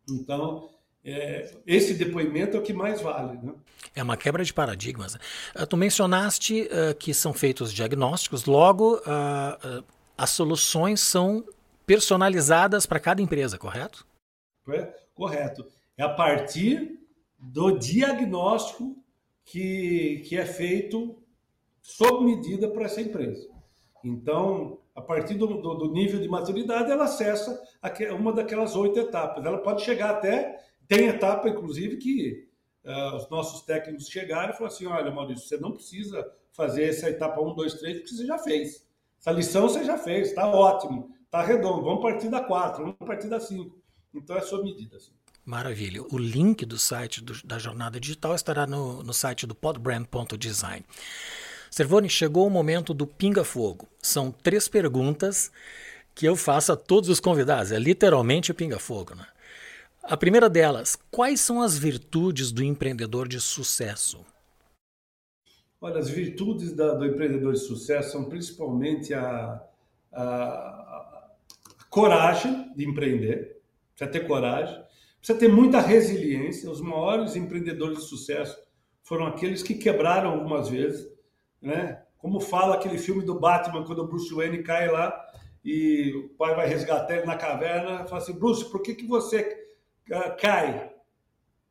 Então, é, esse depoimento é o que mais vale. Né? É uma quebra de paradigmas. Uh, tu mencionaste uh, que são feitos diagnósticos, logo uh, as soluções são personalizadas para cada empresa, correto? É, correto. É a partir do diagnóstico que, que é feito sob medida para essa empresa. Então, a partir do, do, do, nível de maturidade, ela acessa uma daquelas oito etapas. Ela pode chegar até, tem etapa, inclusive, que uh, os nossos técnicos chegaram e falaram assim: olha, Maurício, você não precisa fazer essa etapa 1, 2, 3, porque você já fez. Essa lição você já fez, está ótimo, está redondo. Vamos partir da 4, vamos partir da 5. Então é sob medida. Assim. Maravilha. O link do site do, da Jornada Digital estará no, no site do podbrand.design. Servone, chegou o momento do pinga-fogo. São três perguntas que eu faço a todos os convidados. É literalmente o pinga-fogo. Né? A primeira delas, quais são as virtudes do empreendedor de sucesso? Olha, as virtudes da, do empreendedor de sucesso são principalmente a, a, a coragem de empreender, precisa ter coragem, Precisa ter muita resiliência. Os maiores empreendedores de sucesso foram aqueles que quebraram algumas vezes, né? Como fala aquele filme do Batman, quando o Bruce Wayne cai lá e o pai vai resgatar ele na caverna, fala assim, Bruce, por que, que você ah, cai?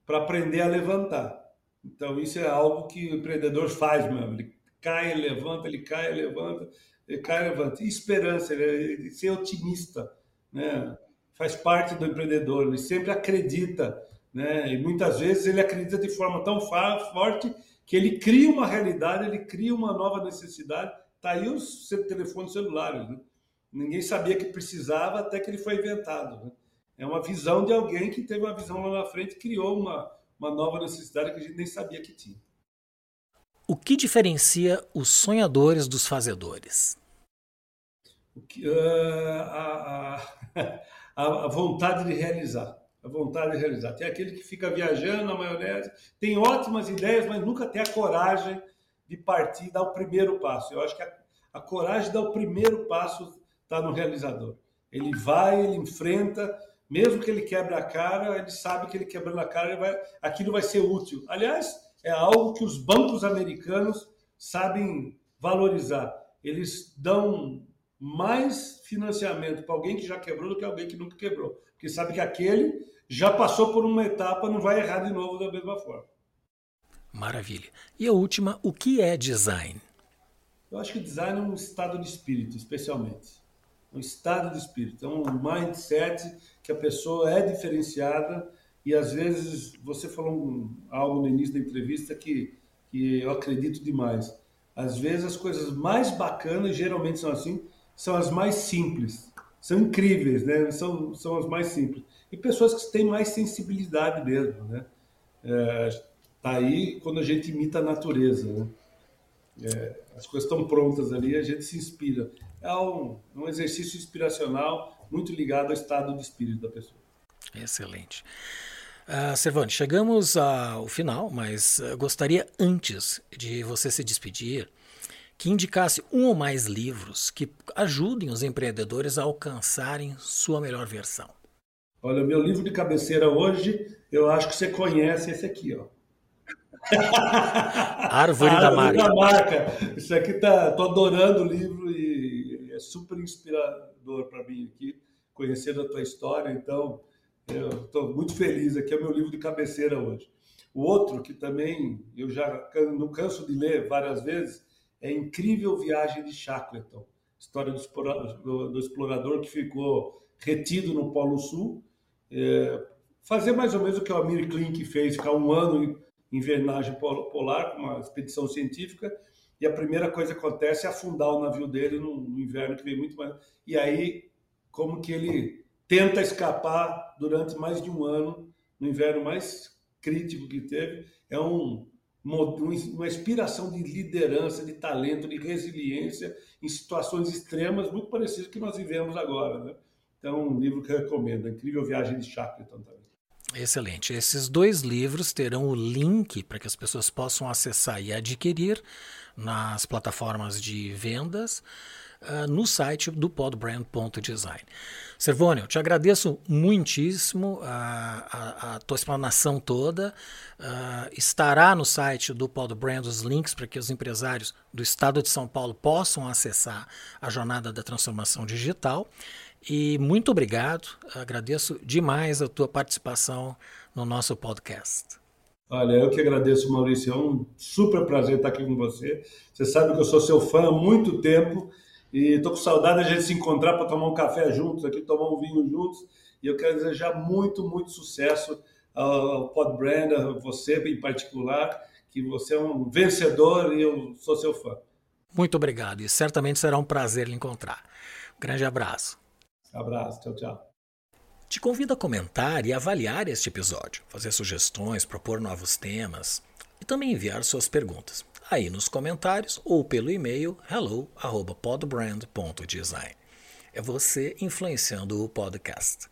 Para aprender a levantar. Então, isso é algo que o empreendedor faz mesmo. Ele cai, ele levanta, ele cai, ele levanta, ele cai, ele levanta. E esperança, ele, ser otimista, né? Faz parte do empreendedor, ele sempre acredita, né? E muitas vezes ele acredita de forma tão forte que ele cria uma realidade, ele cria uma nova necessidade. Tá aí os telefones celulares, né? Ninguém sabia que precisava até que ele foi inventado. Né? É uma visão de alguém que teve uma visão lá na frente e criou uma, uma nova necessidade que a gente nem sabia que tinha. O que diferencia os sonhadores dos fazedores? O que, uh, a, a, a, vontade de realizar. A vontade de realizar. Tem aquele que fica viajando na maionese, tem ótimas ideias, mas nunca tem a coragem de partir, dar o primeiro passo. Eu acho que a, A coragem de dar o primeiro passo está no realizador. Ele vai, ele enfrenta, mesmo que ele quebre a cara, ele sabe que ele quebrando a cara, vai, aquilo vai ser útil. Aliás, é algo que os bancos americanos sabem valorizar. Eles dão mais financiamento para alguém que já quebrou do que alguém que nunca quebrou. Porque sabe que aquele já passou por uma etapa, não vai errar de novo da mesma forma. Maravilha. E a última, o que é design? Eu acho que design é um estado de espírito, especialmente. Um estado de espírito, é um mindset que a pessoa é diferenciada e às vezes você falou um, algo no início da entrevista que, que eu acredito demais. Às vezes as coisas mais bacanas, geralmente são assim, são as mais simples. São incríveis, né? São, são as mais simples. E pessoas que têm mais sensibilidade mesmo, né? É, tá aí quando a gente imita a natureza, né? É, as coisas estão prontas ali, a gente se inspira. É um, um exercício inspiracional muito ligado ao estado de espírito da pessoa. Excelente. Uh, chegamos ao final, mas uh, gostaria antes de você se despedir que indicasse um ou mais livros que ajudem os empreendedores a alcançarem sua melhor versão. Olha, meu livro de cabeceira hoje, eu acho que você conhece esse aqui, ó. Árvore, da, Árvore marca. da Marca. Isso aqui tá, tô adorando o livro e é super inspirador para mim aqui, conhecendo a tua história, então eu estou muito feliz aqui, é o meu livro de cabeceira hoje. O outro, que também eu já não canso de ler várias vezes, é Incrível Viagem de Shackleton. História do explorador, do explorador que ficou retido no Polo Sul. É, fazer mais ou menos o que o Amir Klink fez, ficar um ano em vernagem polar uma expedição científica e a primeira coisa que acontece é afundar o navio dele no, no inverno que vem muito mais e aí como que ele tenta escapar durante mais de um ano no inverno mais crítico que teve é um uma inspiração de liderança, de talento, de resiliência em situações extremas, muito parecidas que nós vivemos agora. Né? Então, um livro que eu recomendo, Incrível Viagem de Shackleton também. Excelente. Esses dois livros terão o link para que as pessoas possam acessar e adquirir nas plataformas de vendas uh, no site do podbrand.design. Servônio, eu te agradeço muitíssimo a, a, a tua explanação toda. Uh, estará no site do Podbrand os links para que os empresários do estado de São Paulo possam acessar a jornada da transformação digital. E muito obrigado, agradeço demais a tua participação no nosso podcast. Olha, eu que agradeço, Maurício. É um super prazer estar aqui com você. Você sabe que eu sou seu fã há muito tempo e estou com saudade de a gente se encontrar para tomar um café juntos aqui, tomar um vinho juntos. E eu quero desejar muito, muito sucesso ao Podbrand, a você em particular, que você é um vencedor e eu sou seu fã. Muito obrigado e certamente será um prazer lhe encontrar. Um grande abraço. Abraço, tchau, tchau. Te convido a comentar e avaliar este episódio, fazer sugestões, propor novos temas e também enviar suas perguntas aí nos comentários ou pelo e-mail hello@podbrand.design. É você influenciando o podcast.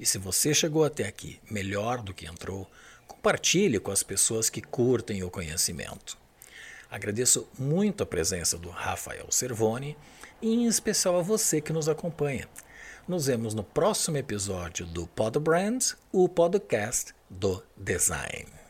E se você chegou até aqui melhor do que entrou, compartilhe com as pessoas que curtem o conhecimento. Agradeço muito a presença do Rafael Servoni e em especial a você que nos acompanha. Nos vemos no próximo episódio do Podbrand, o podcast do design.